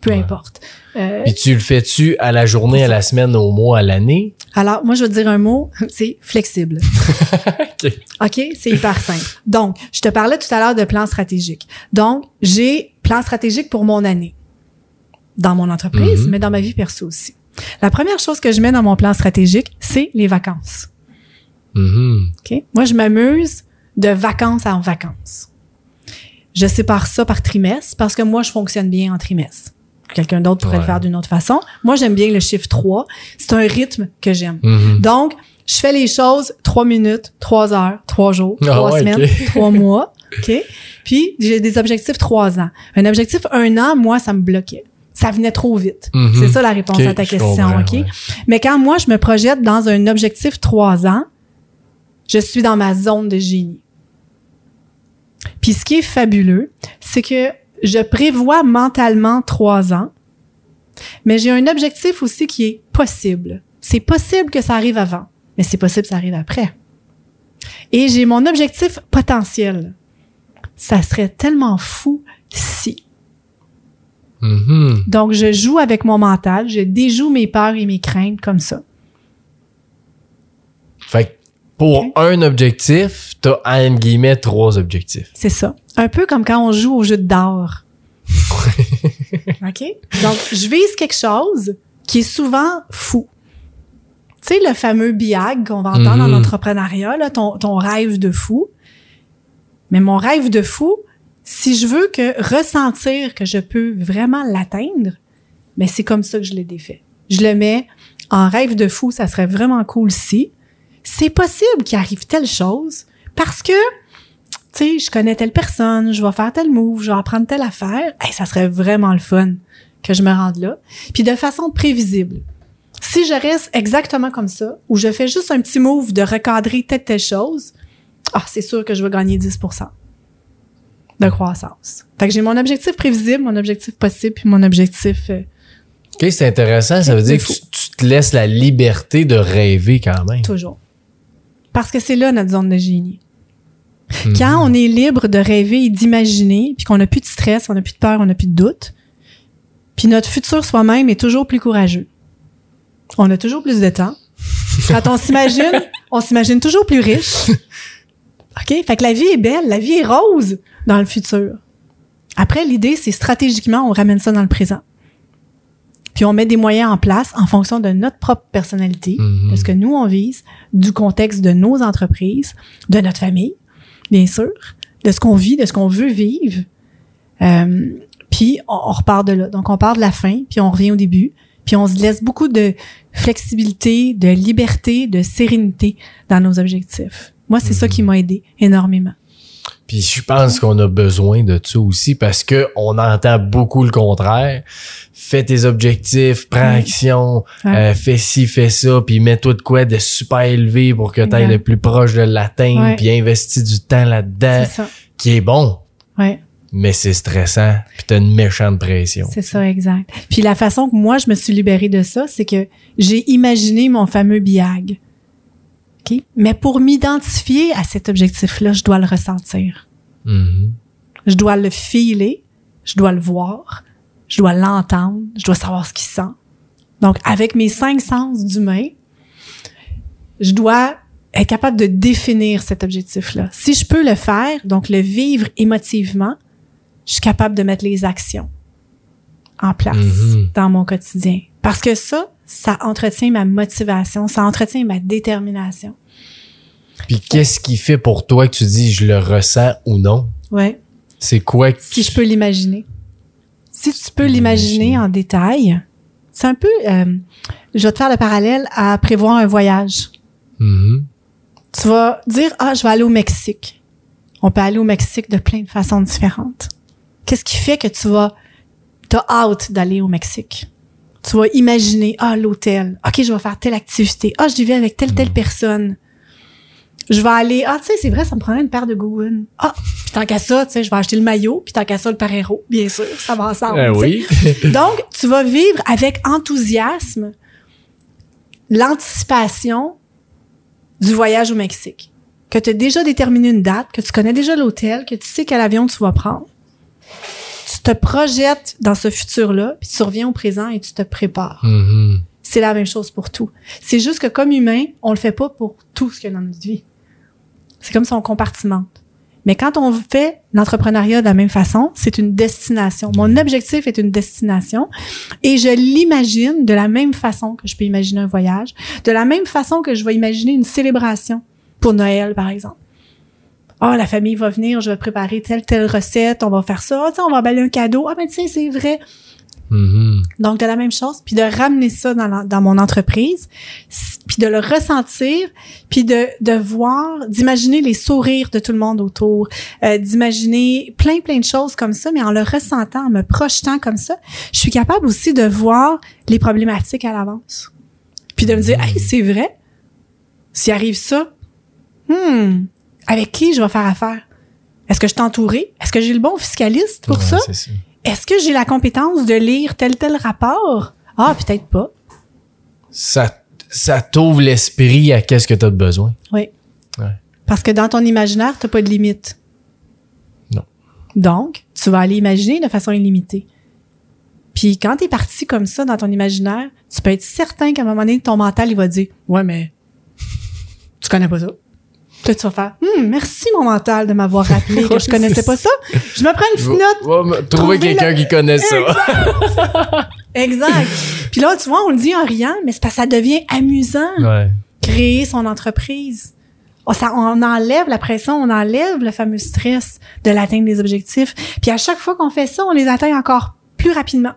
peu Ouais. importe. Euh, Puis tu le fais-tu à la journée, à la semaine, au mois, à l'année? Alors, moi, je veux te dire un mot, [laughs] c'est flexible. [laughs] OK. OK? C'est hyper simple. Donc, je te parlais tout à l'heure de plan stratégique. Donc, j'ai plan stratégique pour mon année dans mon entreprise, Mhm. mais dans ma vie perso aussi. La première chose que je mets dans mon plan stratégique, c'est les vacances. Mhm. OK? Moi, je m'amuse de vacances en vacances. Je sépare ça par trimestre parce que moi, je fonctionne bien en trimestre. Quelqu'un d'autre pourrait Ouais. le faire d'une autre façon. Moi, j'aime bien le chiffre 3. C'est un rythme que j'aime. Mhm. Donc, je fais les choses trois minutes, trois heures, trois jours, Ah trois ouais, semaines, ok. [laughs] trois mois. [laughs] OK? Puis, j'ai des objectifs trois ans. Un objectif un an, moi, ça me bloquait. Ça venait trop vite. Mhm. C'est ça la réponse à ta question, OK? ouais. Mais quand moi, je me projette dans un objectif trois ans, je suis dans ma zone de génie. Puis ce qui est fabuleux, c'est que je prévois mentalement trois ans, mais j'ai un objectif aussi qui est possible. C'est possible que ça arrive avant, mais c'est possible que ça arrive après. Et j'ai mon objectif potentiel. Ça serait tellement fou si. Mhm. Donc, je joue avec mon mental, je déjoue mes peurs et mes craintes comme ça. Fait que pour un objectif, t'as, entre guillemets, trois objectifs. C'est ça. Un peu comme quand on joue au jeu d'or. OK? Donc, je vise quelque chose qui est souvent fou. Tu sais, le fameux BIAG qu'on va entendre en Mhm. entrepreneuriat, là, ton, ton rêve de fou. Mais mon rêve de fou, si je veux que ressentir que je peux vraiment l'atteindre, mais c'est comme ça que je l'ai défait. Je le mets en rêve de fou, ça serait vraiment cool si c'est possible qu'il arrive telle chose parce que tu sais, je connais telle personne, je vais faire tel move, je vais apprendre telle affaire. Hey, ça serait vraiment le fun que je me rende là. Puis de façon prévisible. Si je reste exactement comme ça, ou je fais juste un petit move de recadrer telle telle chose, ah, c'est sûr que je vais gagner 10% de croissance. Fait que j'ai mon objectif prévisible, mon objectif possible, puis mon objectif... euh, OK, c'est intéressant. Ça veut dire que tu te laisses la liberté de rêver quand même. Toujours. Parce que c'est là notre zone de génie. Mhm. Quand on est libre de rêver et d'imaginer, puis qu'on n'a plus de stress, on n'a plus de peur, on n'a plus de doute, puis notre futur soi-même est toujours plus courageux. On a toujours plus de temps. Quand on s'imagine, on s'imagine toujours plus riche. OK? Fait que la vie est belle, la vie est rose dans le futur. Après, l'idée, c'est stratégiquement, on ramène ça dans le présent. Puis on met des moyens en place en fonction de notre propre personnalité, Mhm. de ce que nous, on vise, du contexte de nos entreprises, de notre famille, bien sûr, de ce qu'on vit, de ce qu'on veut vivre. Euh, puis on, on repart de là. Donc on part de la fin, puis on revient au début, puis on se laisse beaucoup de flexibilité, de liberté, de sérénité dans nos objectifs. Moi, c'est ça qui m'a aidé énormément. Puis je pense qu'on a besoin de ça aussi parce que on entend beaucoup le contraire. Fais tes objectifs, prends action, Ouais. euh, fais ci, fais ça, puis mets-toi de quoi de super élevé pour que tu ailles le plus proche de l'atteindre, puis investis du temps là-dedans, C'est ça. qui est bon, Ouais. mais c'est stressant, puis t'as une méchante pression. C'est ça, exact. Puis la façon que moi, je me suis libérée de ça, c'est que j'ai imaginé mon fameux BIAG. Mais pour m'identifier à cet objectif-là, je dois le ressentir. Mhm. Je dois le filer, je dois le voir, je dois l'entendre, je dois savoir ce qu'il sent. Donc, avec mes cinq sens d'humain, je dois être capable de définir cet objectif-là. Si je peux le faire, donc le vivre émotivement, je suis capable de mettre les actions en place Mhm. dans mon quotidien. Parce que ça, ça entretient ma motivation, ça entretient ma détermination. Puis qu'est-ce qui fait pour toi que tu dis je le ressens ou non? Ouais. C'est quoi que si tu- je peux l'imaginer. Si tu peux l'imaginer en détail, c'est un peu, euh, je vais te faire le parallèle à prévoir un voyage. Mhm. Tu vas dire, ah, je vais aller au Mexique. On peut aller au Mexique de plein de façons différentes. Qu'est-ce qui fait que tu vas, t'as hâte d'aller au Mexique? Tu vas imaginer, ah, l'hôtel. OK, je vais faire telle activité. Ah, je vais avec telle, telle personne. Je vais aller, ah, tu sais, c'est vrai, ça me prendrait une paire de Goon. Ah, puis tant qu'à ça, tu sais, je vais acheter le maillot, puis tant qu'à ça, le paréro. Bien sûr, ça va ensemble. Sais. oui. [laughs] Donc, tu vas vivre avec enthousiasme l'anticipation du voyage au Mexique. Que tu as déjà déterminé une date, que tu connais déjà l'hôtel, que tu sais quel avion tu vas prendre. Tu te projettes dans ce futur-là, puis tu reviens au présent et tu te prépares. Mhm. C'est la même chose pour tout. C'est juste que comme humain, on le fait pas pour tout ce qu'il y a dans notre vie. C'est comme si on compartimente. Mais quand on fait l'entrepreneuriat de la même façon, c'est une destination. Mon objectif est une destination et je l'imagine de la même façon que je peux imaginer un voyage, de la même façon que je vais imaginer une célébration pour Noël, par exemple. Ah, la famille va venir, je vais préparer telle, telle recette, on va faire ça, tiens, on va emballer un cadeau. Ah, ben, tu sais, c'est vrai. Mhm. Donc, de la même chose, puis de ramener ça dans, la- dans mon entreprise, puis de le ressentir, puis de, de voir, d'imaginer les sourires de tout le monde autour, euh, d'imaginer plein, plein de choses comme ça, mais en le ressentant, en me projetant comme ça, je suis capable aussi de voir les problématiques à l'avance. Puis de me dire, hey, c'est vrai, s'il arrive ça, hmm, avec qui je vais faire affaire? Est-ce que je suis entourée? Est-ce que j'ai le bon fiscaliste pour Ouais, ça? Est-ce que j'ai la compétence de lire tel tel rapport? Ah, peut-être pas. Ça, ça t'ouvre l'esprit à qu'est-ce que tu as besoin. Oui. Ouais. Parce que dans ton imaginaire, t'as pas de limite. Non. Donc, tu vas aller imaginer de façon illimitée. Puis quand t'es parti comme ça dans ton imaginaire, tu peux être certain qu'à un moment donné, ton mental, il va dire Ouais, mais tu connais pas ça. Puis là, tu vas faire Hum, merci mon mental de m'avoir rappelé que je [laughs] connaissais c'est pas ça. Je me prends une petite note. Va- Trouver Trouver quelqu'un la- qui connaît ça. Exact. Puis là, tu vois, on le dit en riant, mais c'est parce que ça devient amusant. ouais. créer son entreprise. On, ça, on enlève la pression, on enlève le fameux stress de l'atteinte des objectifs. Puis à chaque fois qu'on fait ça, on les atteint encore plus rapidement.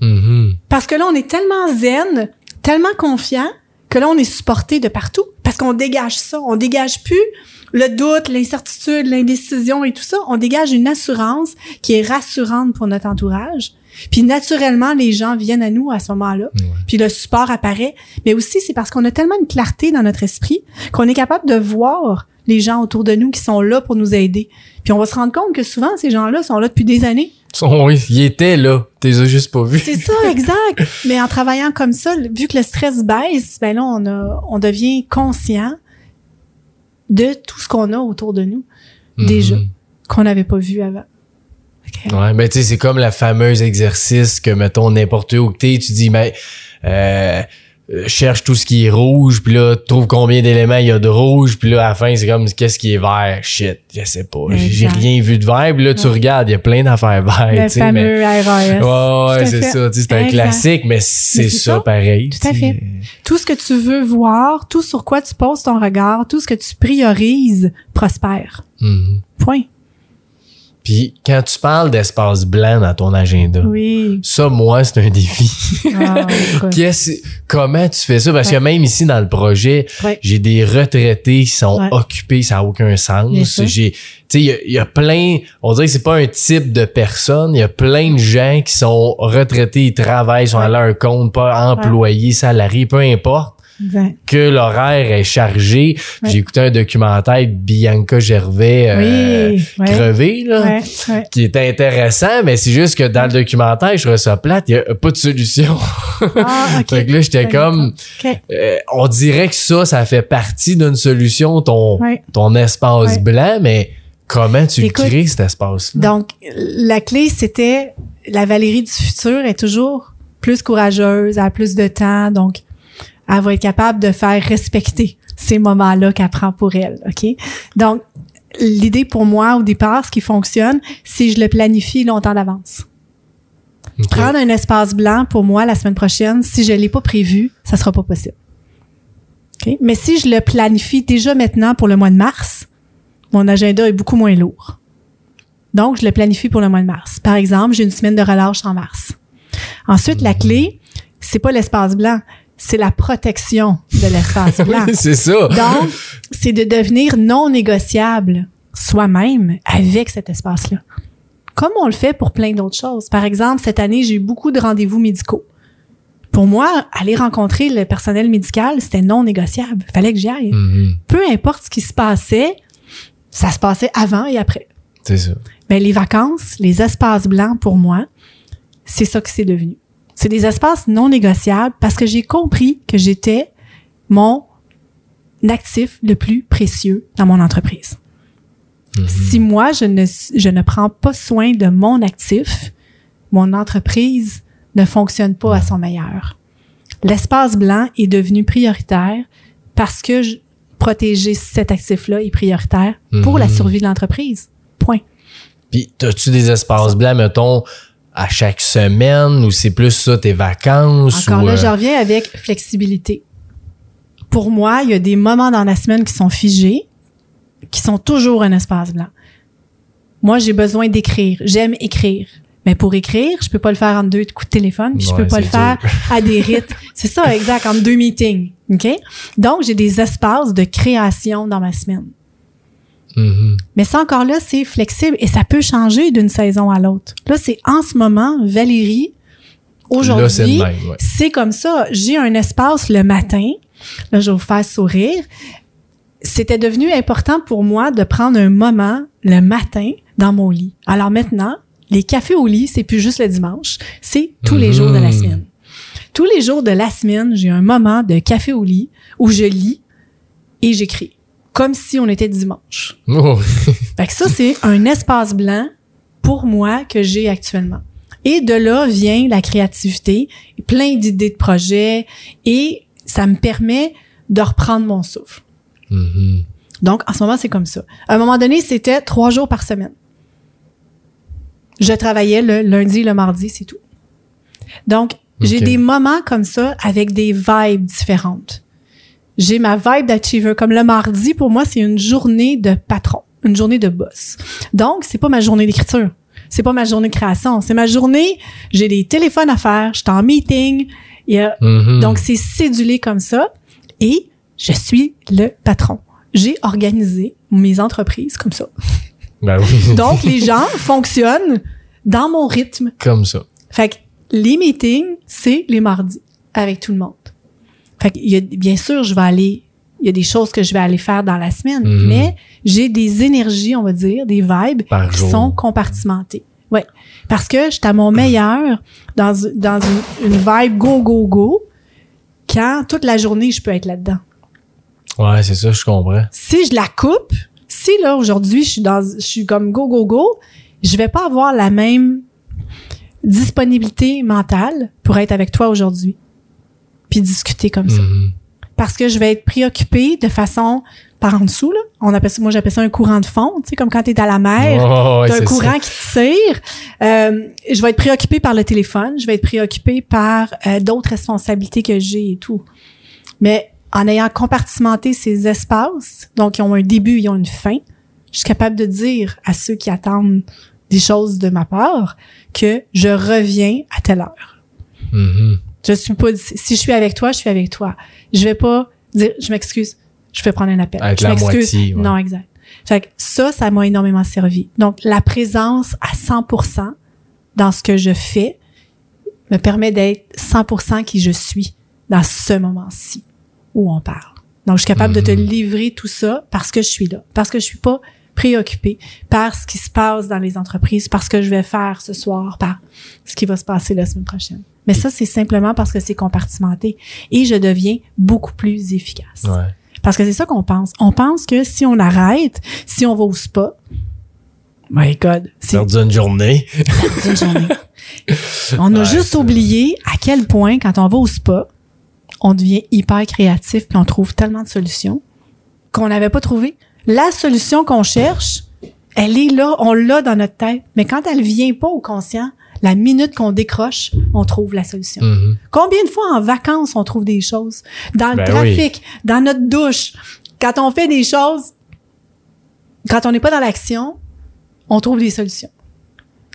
Mhm. Parce que là, on est tellement zen, tellement confiant, que là, on est supporté de partout. Parce qu'on dégage ça. On dégage plus le doute, l'incertitude, l'indécision et tout ça. On dégage une assurance qui est rassurante pour notre entourage. Puis naturellement, les gens viennent à nous à ce moment-là. Ouais. Puis le support apparaît. Mais aussi, c'est parce qu'on a tellement une clarté dans notre esprit qu'on est capable de voir les gens autour de nous qui sont là pour nous aider. Puis on va se rendre compte que souvent, ces gens-là sont là depuis des années. Son- oui, il était là. T'es juste pas vu. C'est ça, exact. Mais en travaillant comme ça, vu que le stress baisse, ben là, on, a, on devient conscient de tout ce qu'on a autour de nous, déjà, Mhm. qu'on n'avait pas vu avant. Que- Ouais, ben tu sais, c'est comme la fameuse exercice que, mettons, n'importe où que t'es, tu dis, mais euh, euh, cherche tout ce qui est rouge, puis là, trouve combien d'éléments il y a de rouge, puis là, à la fin, c'est comme, qu'est-ce qui est vert? Shit, je sais pas. J'ai rien vu de vert, puis là, tu Ouais. regardes, il y a plein d'affaires vertes, le tu sais, fameux mais... Ouais, c'est ça. tu sais, C'est un classique, mais c'est ça, ça. pareil. Tout à fait. Tout ce que tu veux voir, tout sur quoi tu poses ton regard, tout ce que tu priorises, prospère. Mhm. Point. Puis quand tu parles d'espace blanc dans ton agenda, Oui. ça, moi, c'est un défi. Ah, [laughs] comment tu fais ça? Parce que même ici dans le projet, Ouais. j'ai des retraités qui sont Ouais. occupés, ça n'a aucun sens. J'ai, tu sais, il y a- il y, a plein, on dirait que c'est pas un type de personne. Il y a plein de gens qui sont retraités, ils travaillent, sont à leur compte, pas employés, salariés, peu importe. Exact. que l'horaire est chargé. Ouais. J'ai écouté un documentaire Bianca Gervais euh, oui. Ouais. crevé, là, Ouais. Ouais. qui est intéressant, mais c'est juste que dans le documentaire, je trouvais ça plate, il n'y a pas de solution. Ah, [laughs] OK. fait que là, j'étais comme, euh, on dirait que ça, ça fait partie d'une solution, ton, ton espace blanc, mais comment tu Écoute, le crées, cet espace-là? Donc, la clé, c'était la Valérie du futur est toujours plus courageuse, elle a plus de temps, donc elle va être capable de faire respecter ces moments-là qu'elle prend pour elle, OK? Donc, l'idée pour moi, au départ, ce qui fonctionne, c'est je le planifie longtemps d'avance. Prendre un espace blanc, pour moi, la semaine prochaine, si je l'ai pas prévu, ça sera pas possible. OK? Mais si je le planifie déjà maintenant pour le mois de mars, mon agenda est beaucoup moins lourd. Donc, je le planifie pour le mois de mars. Par exemple, j'ai une semaine de relâche en mars. Ensuite, la clé, c'est pas l'espace blanc, c'est la protection de l'espace [laughs] blanc. Oui, c'est ça. Donc, c'est de devenir non négociable soi-même avec cet espace-là. Comme on le fait pour plein d'autres choses. Par exemple, cette année, j'ai eu beaucoup de rendez-vous médicaux. Pour moi, aller rencontrer le personnel médical, c'était non négociable. Fallait que j'y aille. Mhm. Peu importe ce qui se passait, ça se passait avant et après. C'est ça. Ben, les vacances, les espaces blancs, pour moi, c'est ça que c'est devenu. C'est des espaces non négociables parce que j'ai compris que j'étais mon actif le plus précieux dans mon entreprise. Mhm. Si moi, je ne, je ne prends pas soin de mon actif, mon entreprise ne fonctionne pas à son meilleur. L'espace blanc est devenu prioritaire parce que je- protéger cet actif-là est prioritaire pour la Mhm. survie de l'entreprise. Point. Puis, as-tu des espaces blancs, mettons, à chaque semaine, ou c'est plus ça, tes vacances? Encore ou, là, euh, je reviens avec flexibilité. Pour moi, il y a des moments dans la semaine qui sont figés, qui sont toujours un espace blanc. Moi, j'ai besoin d'écrire. J'aime écrire. Mais pour écrire, je peux pas le faire en deux coups de téléphone, puis je Ouais, peux pas le faire [laughs] à des rites. C'est ça, exact, en deux meetings. OK? Donc, j'ai des espaces de création dans ma semaine. Mhm. Mais ça encore là, c'est flexible et ça peut changer d'une saison à l'autre. Là, c'est en ce moment, Valérie, Là, c'est le aujourd'hui, même, ouais. c'est comme ça. J'ai un espace le matin. Là, je vais vous faire sourire. C'était devenu important pour moi de prendre un moment le matin dans mon lit. Alors maintenant, les cafés au lit, c'est plus juste le dimanche, c'est tous les jours de la semaine. Tous les jours de la semaine, j'ai un moment de café au lit où je lis et j'écris, comme si on était dimanche. Oh, [laughs] Fait que ça, c'est un espace blanc pour moi que j'ai actuellement. Et de là vient la créativité, plein d'idées de projets et ça me permet de reprendre mon souffle. mhm. Donc, en ce moment, c'est comme ça. À un moment donné, c'était trois jours par semaine. Je travaillais le lundi le mardi, c'est tout. Donc, j'ai des moments comme ça avec des vibes différentes. J'ai ma vibe d'achiever. Comme le mardi, pour moi, c'est une journée de patron, une journée de boss. Donc, c'est pas ma journée d'écriture. C'est pas ma journée de création. C'est ma journée, j'ai des téléphones à faire, je suis en meeting. Mhm. donc, c'est cédulé comme ça. Et je suis le patron. J'ai organisé mes entreprises comme ça. Ben oui. [laughs] Donc, les [laughs] gens fonctionnent dans mon rythme. Comme ça. Fait que les meetings, c'est les mardis avec tout le monde. Fait que, il y a, bien sûr, je vais aller, il y a des choses que je vais aller faire dans la semaine, Mhm. mais j'ai des énergies, on va dire, des vibes Par qui jour. sont compartimentées. Oui. Parce que je suis à mon meilleur dans, dans une, une vibe go, go, go quand toute la journée, je peux être là-dedans. Ouais, c'est ça, je comprends. Si je la coupe, si là, aujourd'hui, je suis dans, je suis comme go, go, go, je vais pas avoir la même disponibilité mentale pour être avec toi aujourd'hui. Puis discuter comme ça. Mhm. Parce que je vais être préoccupée de façon par en dessous, là. On appelle ça, moi, j'appelle ça un courant de fond, tu sais, comme quand tu es à la mer. Oh, ouais, T'as un courant qui tire. Euh, je vais être préoccupée par le téléphone. Je vais être préoccupée par euh, d'autres responsabilités que j'ai et tout. Mais en ayant compartimenté ces espaces, donc ils ont un début, ils ont une fin, je suis capable de dire à ceux qui attendent des choses de ma part que je reviens à telle heure. ça. Mhm. Je suis pas si je suis avec toi, je suis avec toi. Je vais pas dire je m'excuse, je vais prendre un appel. Avec je m'excuse. ouais. Non, exact. Fait que ça ça m'a énormément servi. Donc la présence à 100% dans ce que je fais me permet d'être 100% qui je suis dans ce moment-ci où on parle. Donc je suis capable de te Mhm. livrer tout ça parce que je suis là, parce que je suis pas préoccupée par ce qui se passe dans les entreprises, parce que je vais faire ce soir, par ce qui va se passer la semaine prochaine. Mais ça, c'est simplement parce que c'est compartimenté et je deviens beaucoup plus efficace. Ouais. Parce que c'est ça qu'on pense. On pense que si on arrête, si on va au spa, my God, c'est Perdu une journée. une journée. [laughs] On a Ouais, juste oublié à quel point, quand on va au spa, on devient hyper créatif puis on trouve tellement de solutions qu'on n'avait pas trouvé. La solution qu'on cherche, elle est là, on l'a dans notre tête. Mais quand elle vient pas au conscient, la minute qu'on décroche, on trouve la solution. Mhm. Combien de fois en vacances on trouve des choses? Dans le Ben trafic, dans notre douche, quand on fait des choses, quand on n'est pas dans l'action, on trouve des solutions.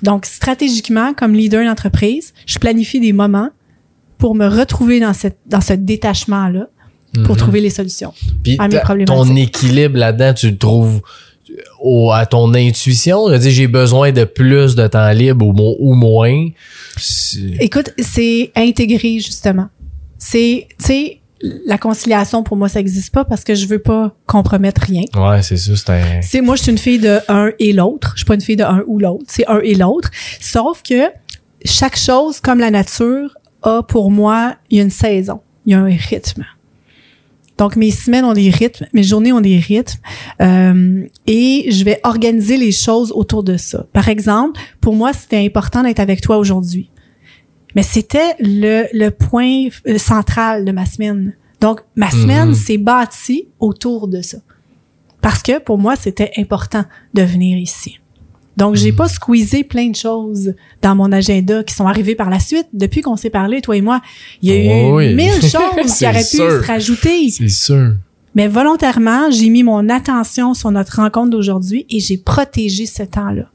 Donc, stratégiquement, comme leader d'entreprise, je planifie des moments pour me retrouver dans, cette, dans ce détachement-là pour Mhm. trouver les solutions. Puis à mes problématiques. ton équilibre là-dedans, tu le trouves au, à ton intuition? Veux dire, j'ai besoin de plus de temps libre ou, mo- ou moins. Écoute, c'est intégré, justement. C'est, tu sais, la conciliation, pour moi, ça n'existe pas parce que je veux pas compromettre rien. Ouais, c'est ça, c'est un... C'est moi, je suis une fille de un et l'autre. Je suis pas une fille de un ou l'autre. C'est un et l'autre. Sauf que chaque chose, comme la nature, a pour moi, il y a une saison. Il y a un rythme. Donc, mes semaines ont des rythmes, mes journées ont des rythmes, euh, et je vais organiser les choses autour de ça. Par exemple, pour moi, c'était important d'être avec toi aujourd'hui. Mais c'était le, le point euh, central de ma semaine. Donc, ma semaine Mhm. s'est bâtie autour de ça. Parce que pour moi, c'était important de venir ici. Donc, j'ai pas squeezé plein de choses dans mon agenda qui sont arrivées par la suite. Depuis qu'on s'est parlé, toi et moi, il y a eu Oui. mille [laughs] choses qui auraient pu se rajouter. C'est sûr. Mais volontairement, j'ai mis mon attention sur notre rencontre d'aujourd'hui et j'ai protégé ce temps-là.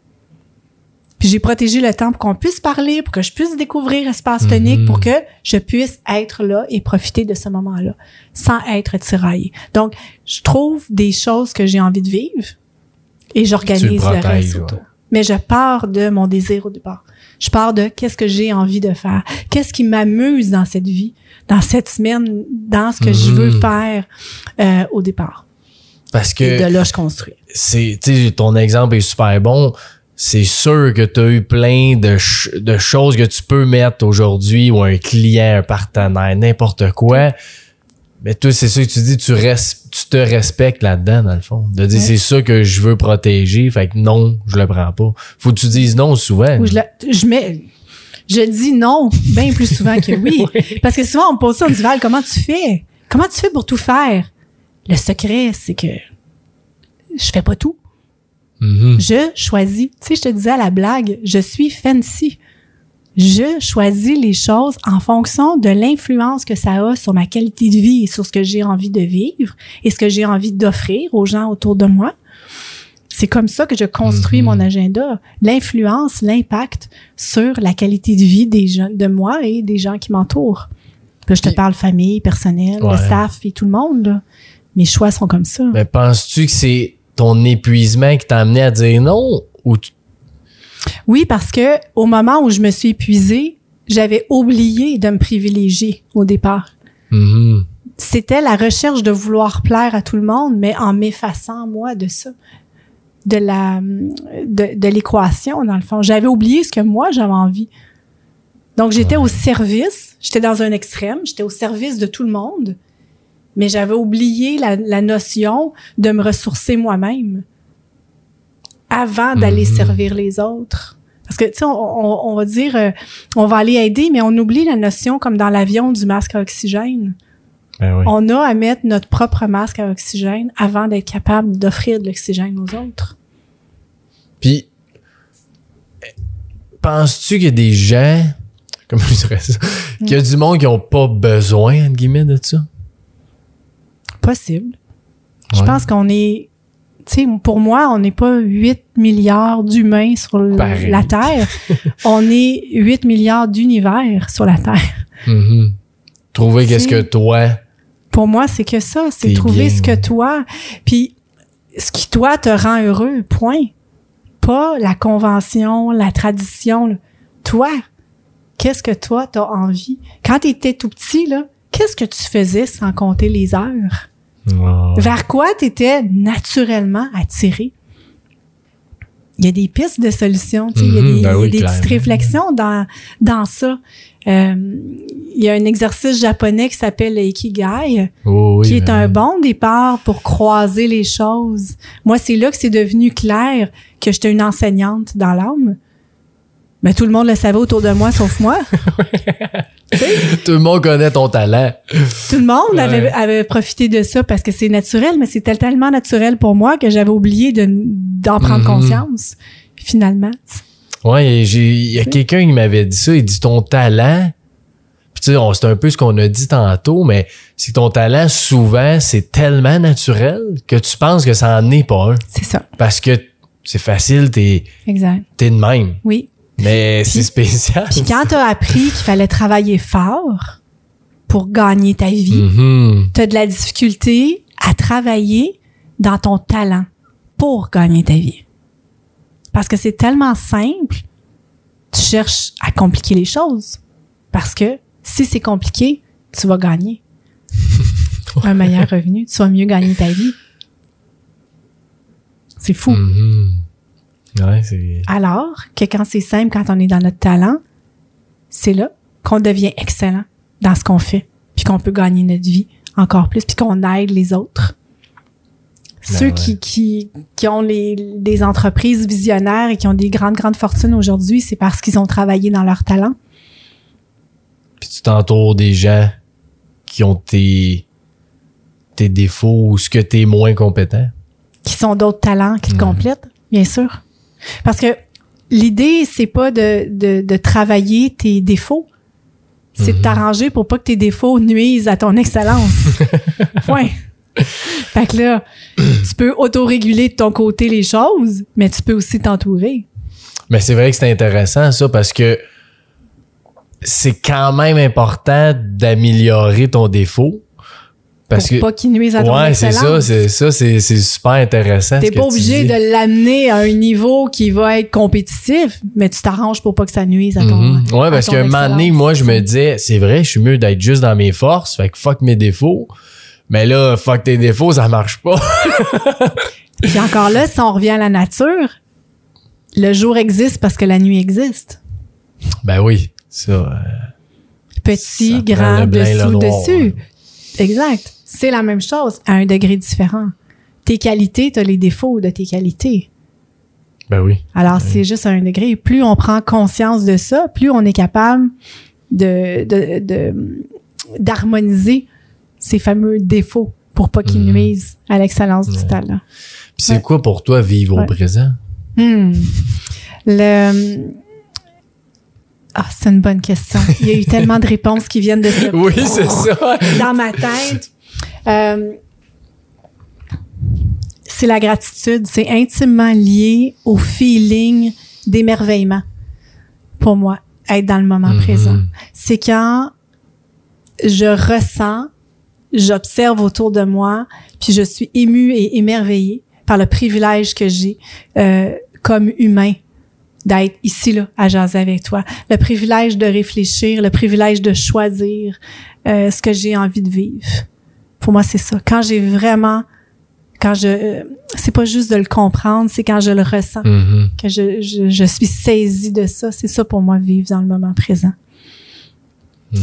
Puis j'ai protégé le temps pour qu'on puisse parler, pour que je puisse découvrir Espace Tonique, Mhm. pour que je puisse être là et profiter de ce moment-là, sans être tiraillé. Donc, je trouve des choses que j'ai envie de vivre et j'organise le reste ouais. Mais je pars de mon désir au départ. Je pars de qu'est-ce que j'ai envie de faire, qu'est-ce qui m'amuse dans cette vie, dans cette semaine, dans ce que je veux Mhm. faire euh, au départ. Parce Et que de là, je construis. c'est, tu sais, ton exemple est super bon. C'est sûr que tu as eu plein de, ch- de choses que tu peux mettre aujourd'hui ou un client, un partenaire, n'importe quoi. Mais toi, c'est ça que tu dis, tu, res- tu te respectes là-dedans, dans le fond. De dire, Ouais. c'est ça que je veux protéger, fait que non, je le prends pas. Faut que tu dises non souvent. Ou je, la- je mets, je dis non bien plus souvent que oui. [laughs] Parce que souvent, on me pose ça, on me dit, Val, comment tu fais? Comment tu fais pour tout faire? Le secret, c'est que je fais pas tout. Mhm. Je choisis. Tu sais, je te disais à la blague, je suis fancy. Je choisis les choses en fonction de l'influence que ça a sur ma qualité de vie et sur ce que j'ai envie de vivre et ce que j'ai envie d'offrir aux gens autour de moi. C'est comme ça que je construis Mhm. mon agenda. L'influence, l'impact sur la qualité de vie des gens, de moi et des gens qui m'entourent. Je te parle famille, personnel, Ouais. le staff et tout le monde. là. Mes choix sont comme ça. Mais penses-tu que c'est ton épuisement qui t'a amené à dire non ou tu- Oui, parce que au moment où je me suis épuisée, j'avais oublié de me privilégier au départ. Mhm. C'était la recherche de vouloir plaire à tout le monde, mais en m'effaçant moi de ça. de la de, de l'équation dans le fond. J'avais oublié ce que moi j'avais envie. Donc j'étais au service, j'étais dans un extrême, j'étais au service de tout le monde, mais j'avais oublié la, la notion de me ressourcer moi-même avant d'aller Mhm. servir les autres. Parce que, tu sais, on, on- on va dire, euh, on va aller aider, mais on oublie la notion, comme dans l'avion, du masque à oxygène. Ben oui. On a à mettre notre propre masque à oxygène avant d'être capable d'offrir de l'oxygène aux autres. Puis, penses-tu qu'il y a des gens, [laughs] comment je dirais ça, qu'il y a du monde qui ont pas besoin, entre guillemets, de ça? Possible. Je Ouais. pense qu'on est, sais, pour moi, on n'est pas 8 milliards d'humains sur Pareil. la Terre. [laughs] on est 8 milliards d'univers sur la Terre. Mhm. Trouver qu'est-ce que toi. Pour moi, c'est que ça, c'est trouver bien, ce que toi, puis ce qui toi te rend heureux, point. Pas la convention, la tradition. là. Toi, qu'est-ce que toi t'as envie? Quand tu étais tout petit, là, qu'est-ce que tu faisais sans compter les heures? Vers quoi tu étais naturellement attiré? Il y a des pistes de solutions, tu sais, il y a Mhm, des, ben oui, des petites réflexions dans, dans ça. Euh, il y a un exercice japonais qui s'appelle le Ikigai, Oh oui, qui est ben un bon départ pour croiser les choses. Moi, c'est là que c'est devenu clair que j'étais une enseignante dans l'âme. Mais tout le monde le savait autour de moi, sauf moi. [laughs] [laughs] [laughs] Tout le monde connaît ton talent. Tout le monde Ouais. avait, avait profité de ça parce que c'est naturel, mais c'était tellement naturel pour moi que j'avais oublié de, d'en prendre Mhm. conscience, finalement. J'ai- il y a quelqu'un qui m'avait dit ça. Il dit ton talent. Puis tu sais, c'est un peu ce qu'on a dit tantôt, mais c'est que ton talent, souvent, c'est tellement naturel que tu penses que ça en est pas un. C'est ça. Parce que c'est facile, t'es, Exact. t'es de même. Oui. Mais c'est spécial. Puis quand t'as appris qu'il fallait travailler fort pour gagner ta vie, Mhm. tu as de la difficulté à travailler dans ton talent pour gagner ta vie. Parce que c'est tellement simple, tu cherches à compliquer les choses. Parce que si c'est compliqué, tu vas gagner [laughs] un meilleur revenu, tu vas mieux gagner ta vie. C'est fou. Mhm. Ouais. Alors que quand c'est simple, quand on est dans notre talent, c'est là qu'on devient excellent dans ce qu'on fait, puis qu'on peut gagner notre vie encore plus, puis qu'on aide les autres. Ben Ceux ouais. qui, qui, qui ont les, des entreprises visionnaires et qui ont des grandes, grandes fortunes aujourd'hui, c'est parce qu'ils ont travaillé dans leur talent. Puis tu t'entoures des gens qui ont tes, tes défauts ou ce que t'es moins compétent. qui sont d'autres talents qui te Mhm. complètent, bien sûr. Parce que l'idée, c'est pas de, de, de travailler tes défauts, c'est de Mhm. t'arranger pour pas que tes défauts nuisent à ton excellence. [laughs] Point. Fait que là, tu peux autoréguler de ton côté les choses, mais tu peux aussi t'entourer. Mais c'est vrai que c'est intéressant ça parce que c'est quand même important d'améliorer ton défaut. Parce pour que pas qu'ils nuisent à ton ouais, c'est ça, c'est ça, c'est super intéressant. T'es pas obligé de l'amener à un niveau qui va être compétitif, mais tu t'arranges pour pas que ça nuise à ton. Mhm. Ouais, à parce qu'à un moment donné, moi, je me disais, c'est vrai, je suis mieux d'être juste dans mes forces, fait que fuck mes défauts. Mais là, fuck tes défauts, ça marche pas. [laughs] Puis encore là, si on revient à la nature, le jour existe parce que la nuit existe. ben oui, ça. euh, Petit, Ça grand, dessous, noir, dessus. ouais. Exact. C'est la même chose à un degré différent. Tes qualités, tu as les défauts de tes qualités. Ben oui. Alors, c'est juste à un degré. Plus on prend conscience de ça, plus on est capable de, de, de- d'harmoniser ces fameux défauts pour pas qu'ils Mhm. nuisent à l'excellence du Ouais. talent. Puis c'est Ouais. quoi pour toi vivre Ouais. au présent? Hmm. Le. Ah, c'est une bonne question. Il y a eu tellement de réponses qui viennent de se [laughs] Oui, c'est ça. dans ma tête. Euh, c'est la gratitude. C'est intimement lié au feeling d'émerveillement pour moi, être dans le moment Mhm. présent. C'est quand je ressens, j'observe autour de moi, puis je suis émue et émerveillée par le privilège que j'ai euh, comme humain d'être ici là à jaser avec toi, le privilège de réfléchir, le privilège de choisir euh, ce que j'ai envie de vivre. Pour moi, c'est ça. Quand j'ai vraiment, quand je, euh, c'est pas juste de le comprendre, c'est quand je le ressens, Mhm. que je, je, je suis saisie de ça. C'est ça pour moi, vivre dans le moment présent. Puis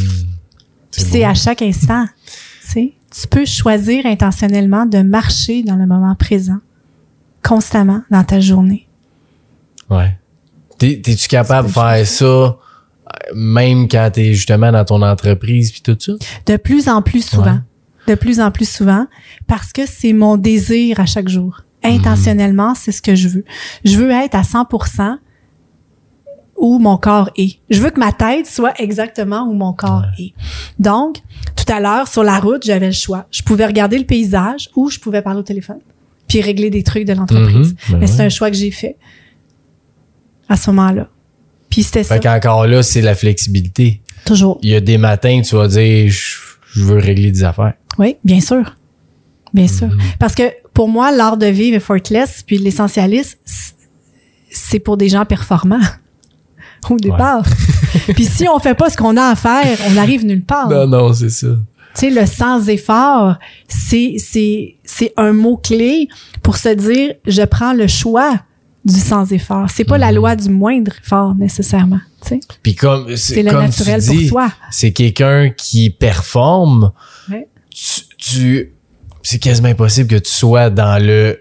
C'est à chaque instant. Tu sais, tu peux choisir intentionnellement de marcher dans le moment présent, constamment dans ta journée. Ouais. T'es- T'es-tu capable de faire ça euh, même quand t'es justement dans ton entreprise puis tout ça? De plus en plus souvent. Ouais. De plus en plus souvent, parce que c'est mon désir à chaque jour. Intentionnellement, c'est ce que je veux. Je veux être à 100% où mon corps est. Je veux que ma tête soit exactement où mon corps est. Donc, tout à l'heure, sur la route, j'avais le choix. Je pouvais regarder le paysage ou je pouvais parler au téléphone puis régler des trucs de l'entreprise. Mhm. Ben Mais c'est ouais. un choix que j'ai fait à ce moment-là. Puis c'était ça, Fait qu'encore là, c'est la flexibilité. toujours. Il y a des matins, tu vas dire, je, je veux régler des affaires. Oui, bien sûr. Bien sûr. Mhm. Parce que pour moi, l'art de vivre effortless, puis l'essentialisme, c- c'est pour des gens performants [laughs] au départ. puis si on fait pas ce qu'on a à faire, on n'arrive nulle part. Non, non, c'est ça. Tu sais, le sans effort, c'est c'est c'est un mot clé pour se dire je prends le choix du sans effort. C'est pas la Mhm. loi du moindre effort nécessairement. Puis comme c'est le comme naturel tu pour dis, toi. c'est quelqu'un qui performe. Ouais. Tu, tu- c'est quasiment impossible que tu sois dans le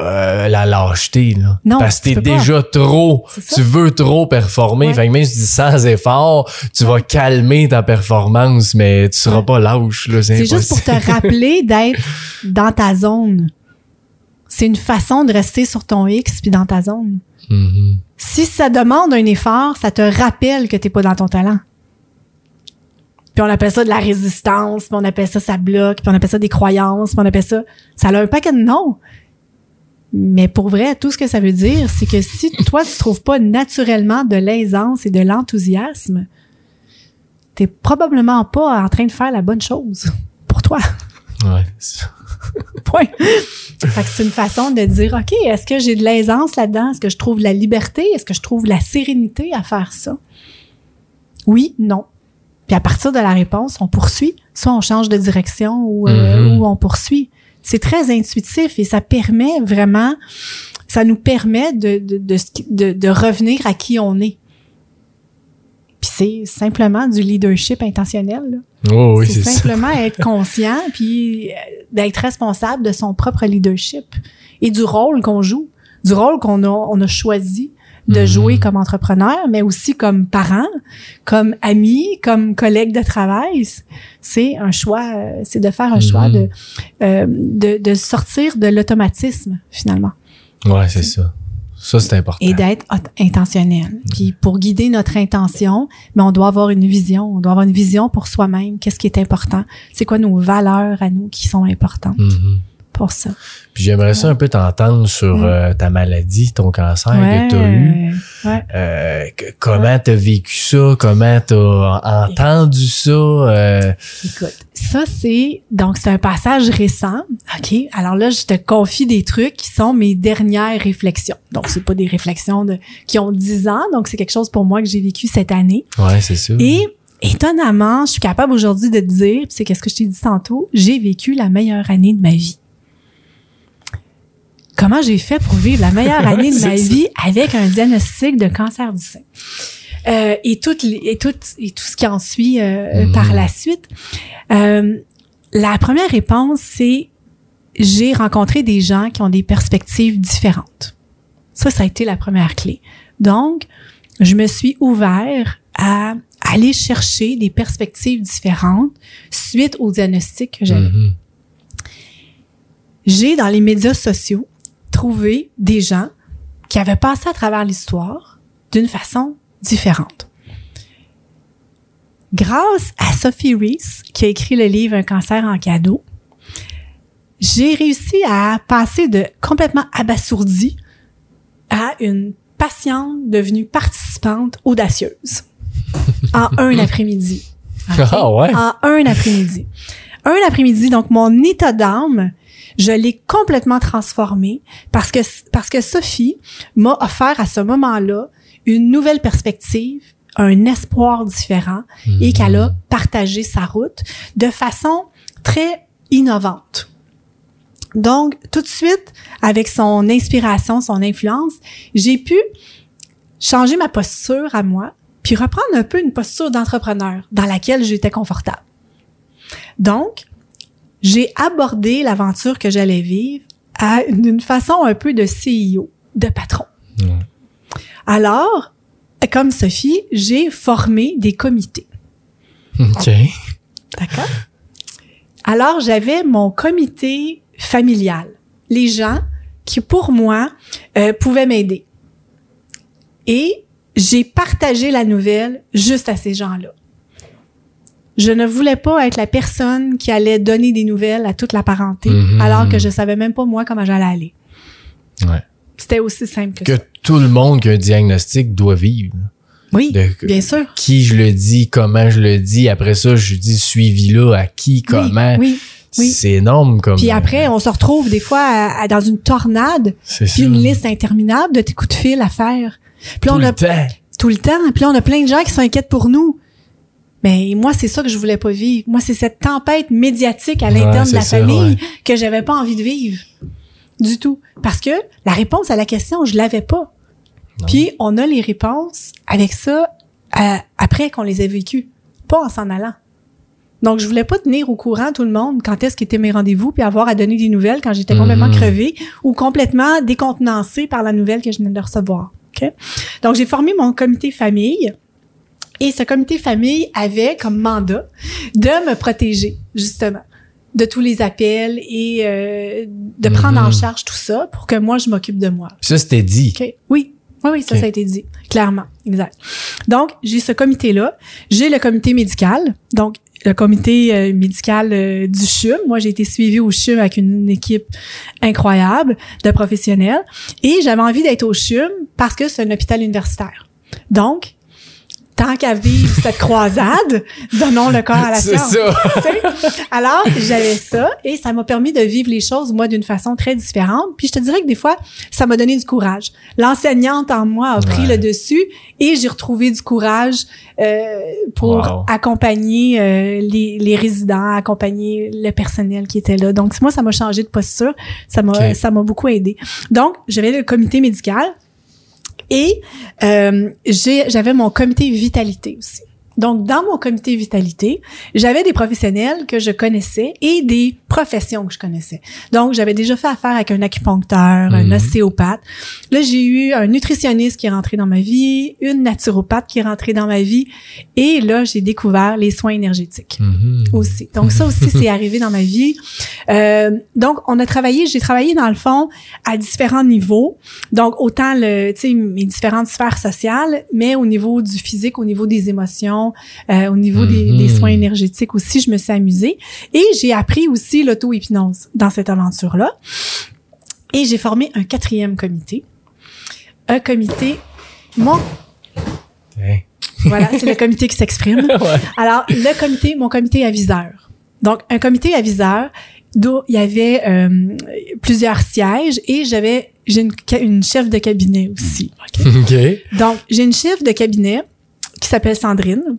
euh, la lâcheté là. Non, parce que tu t'es pas. déjà trop, tu veux trop performer. Ouais. Fait que même si tu dis sans effort, tu vas calmer ta performance, mais tu seras pas lâche là. C'est juste pour te rappeler d'être [laughs] dans ta zone. C'est une façon de rester sur ton X puis dans ta zone. Mhm. Si ça demande un effort, ça te rappelle que t'es pas dans ton talent. Puis on appelle ça de la résistance, puis on appelle ça ça bloque, puis on appelle ça des croyances, puis on appelle ça ça a un paquet de noms. Mais pour vrai, tout ce que ça veut dire, c'est que si toi tu trouves pas naturellement de l'aisance et de l'enthousiasme, t'es probablement pas en train de faire la bonne chose pour toi. Ouais. [laughs] Point. fait que c'est une façon de dire, OK, est-ce que j'ai de l'aisance là-dedans? Est-ce que je trouve la liberté? Est-ce que je trouve la sérénité à faire ça? Oui, non. Puis à partir de la réponse, on poursuit. Soit on change de direction ou, euh, Mhm. ou on poursuit. C'est très intuitif et ça permet vraiment, ça nous permet de, de, de- de revenir à qui on est. C'est simplement du leadership intentionnel. là Oh, oui, c'est ça. simplement être [laughs] conscient puis euh, d'être responsable de son propre leadership et du rôle qu'on joue, du rôle qu'on a, on a choisi de Mhm. jouer comme entrepreneur, mais aussi comme parent, comme ami, comme collègue de travail. C'est un choix, euh, c'est de faire un choix Mhm. de, euh, de, de sortir de l'automatisme finalement Ouais, c'est ça. Ça, c'est important. et d'être intentionnel. Puis pour guider notre intention, mais on doit avoir une vision. On doit avoir une vision pour soi-même. Qu'est-ce qui est important? C'est quoi nos valeurs à nous qui sont importantes Mhm. Puis j'aimerais ça un peu t'entendre sur Mm. euh, ta maladie, ton cancer que tu as eu. Ouais. Euh, que- comment t'as vécu ça? Comment t'as entendu ça? Euh, Écoute, ça c'est donc c'est un passage récent. OK, alors là je te confie des trucs qui sont mes dernières réflexions. Donc c'est pas des réflexions de qui ont 10 ans, donc c'est quelque chose pour moi que j'ai vécu cette année. ouais, c'est ça. Et étonnamment, je suis capable aujourd'hui de te dire, c'est qu'est-ce que je t'ai dit tantôt, j'ai vécu la meilleure année de ma vie. Comment j'ai fait pour vivre la meilleure année de ma vie avec un diagnostic de cancer du sein? Euh, et, tout, et, tout, et tout ce qui en suit euh, Mhm. par la suite. Euh, la première réponse, c'est j'ai rencontré des gens qui ont des perspectives différentes. Ça, ça a été la première clé. Donc, je me suis ouvert à aller chercher des perspectives différentes suite au diagnostic que j'avais. Mhm. J'ai, dans les médias sociaux, trouvé des gens qui avaient passé à travers l'histoire d'une façon différente. Grâce à Sophie Reese, qui a écrit le livre Un cancer en cadeau, j'ai réussi à passer de complètement abasourdi à une patiente devenue participante audacieuse [laughs] en un après-midi. OK? Ah ouais? En un après-midi. Un après-midi, donc mon état d'âme, je l'ai complètement transformé parce que, parce que Sophie m'a offert à ce moment-là une nouvelle perspective, un espoir différent et qu'elle a partagé sa route de façon très innovante. Donc, tout de suite, avec son inspiration, son influence, j'ai pu changer ma posture à moi, puis reprendre un peu une posture d'entrepreneur dans laquelle j'étais confortable. Donc, j'ai abordé l'aventure que j'allais vivre d'une façon un peu de CEO, de patron. Alors, comme Sophie, j'ai formé des comités. OK. D'accord? Alors, j'avais mon comité familial. Les gens qui, pour moi, euh, pouvaient m'aider. Et j'ai partagé la nouvelle juste à ces gens-là. Je ne voulais pas être la personne qui allait donner des nouvelles à toute la parenté, Mhm. alors que je savais même pas moi comment j'allais aller. Ouais. C'était aussi simple que, Que ça. tout le monde qui a un diagnostic doit vivre. Oui, De- bien sûr. Qui je le dis, comment je le dis. Après ça, je dis suivi là, à qui, comment. Oui, oui. oui. C'est énorme comme. Puis après, on se retrouve des fois à- à- dans une tornade, puis ça. une liste interminable de tes coups de fil à faire. Puis Tout on a le temps. tout le temps. Puis là, on a plein de gens qui s'inquiètent pour nous. Mais moi, c'est ça que je voulais pas vivre. Moi, c'est cette tempête médiatique à l'interne Ouais, de la ça, famille ouais. que j'avais pas envie de vivre. Du tout. Parce que la réponse à la question, je l'avais pas. Non. Puis, on a les réponses avec ça euh, après qu'on les ait vécues, pas en s'en allant. Donc, je voulais pas tenir au courant tout le monde quand est-ce qu'étaient mes rendez-vous puis avoir à donner des nouvelles quand j'étais complètement Mhm. crevée ou complètement décontenancée par la nouvelle que je venais de recevoir. OK? Donc, j'ai formé mon comité famille. Et ce comité famille avait comme mandat de me protéger, justement, de tous les appels et euh, de prendre Mhm. en charge tout ça pour que moi, je m'occupe de moi. Ça, c'était dit. OK. Oui. Oui, oui, ça, ça a été dit. Clairement. Exact. Donc, j'ai ce comité-là. J'ai le comité médical. Donc, le comité euh, médical euh, du CHUM. Moi, j'ai été suivie au CHUM avec une équipe incroyable de professionnels. Et j'avais envie d'être au CHUM parce que c'est un hôpital universitaire. Donc, tant qu'à vivre cette croisade, [laughs] donnons le corps à la C'est science. ça. [laughs] Alors, j'avais ça et ça m'a permis de vivre les choses, moi, d'une façon très différente. Puis je te dirais que des fois, ça m'a donné du courage. L'enseignante en moi a pris Ouais. le dessus et j'ai retrouvé du courage euh, pour Wow. accompagner euh, les, les résidents, accompagner le personnel qui était là. Donc, moi, ça m'a changé de posture. Ça m'a ça m'a beaucoup aidé. Donc, j'avais le comité médical et euh, j'avais mon comité vitalité aussi. Donc, dans mon comité vitalité, j'avais des professionnels que je connaissais et des professions que je connaissais. Donc, j'avais déjà fait affaire avec un acupuncteur, un Mhm. ostéopathe. Là, j'ai eu un nutritionniste qui est rentré dans ma vie, une naturopathe qui est rentrée dans ma vie. Et là, j'ai découvert les soins énergétiques Mhm. aussi. Donc ça aussi, c'est arrivé dans ma vie. Euh, donc, on a travaillé, j'ai travaillé dans le fond à différents niveaux. Donc, autant le, tu sais, mes différentes sphères sociales, mais au niveau du physique, au niveau des émotions, euh, au niveau des, Mhm. des soins énergétiques aussi, je me suis amusée. Et j'ai appris aussi l'auto-hypnose dans cette aventure-là. Et j'ai formé un quatrième comité. Un comité, mon, voilà, c'est le comité qui s'exprime. [laughs] Ouais. Alors, le comité, mon comité aviseur. Donc, un comité aviseur d'où il y avait euh, plusieurs sièges et j'avais j'ai une, chef de cabinet aussi. Donc, j'ai une chef de cabinet qui s'appelle Sandrine.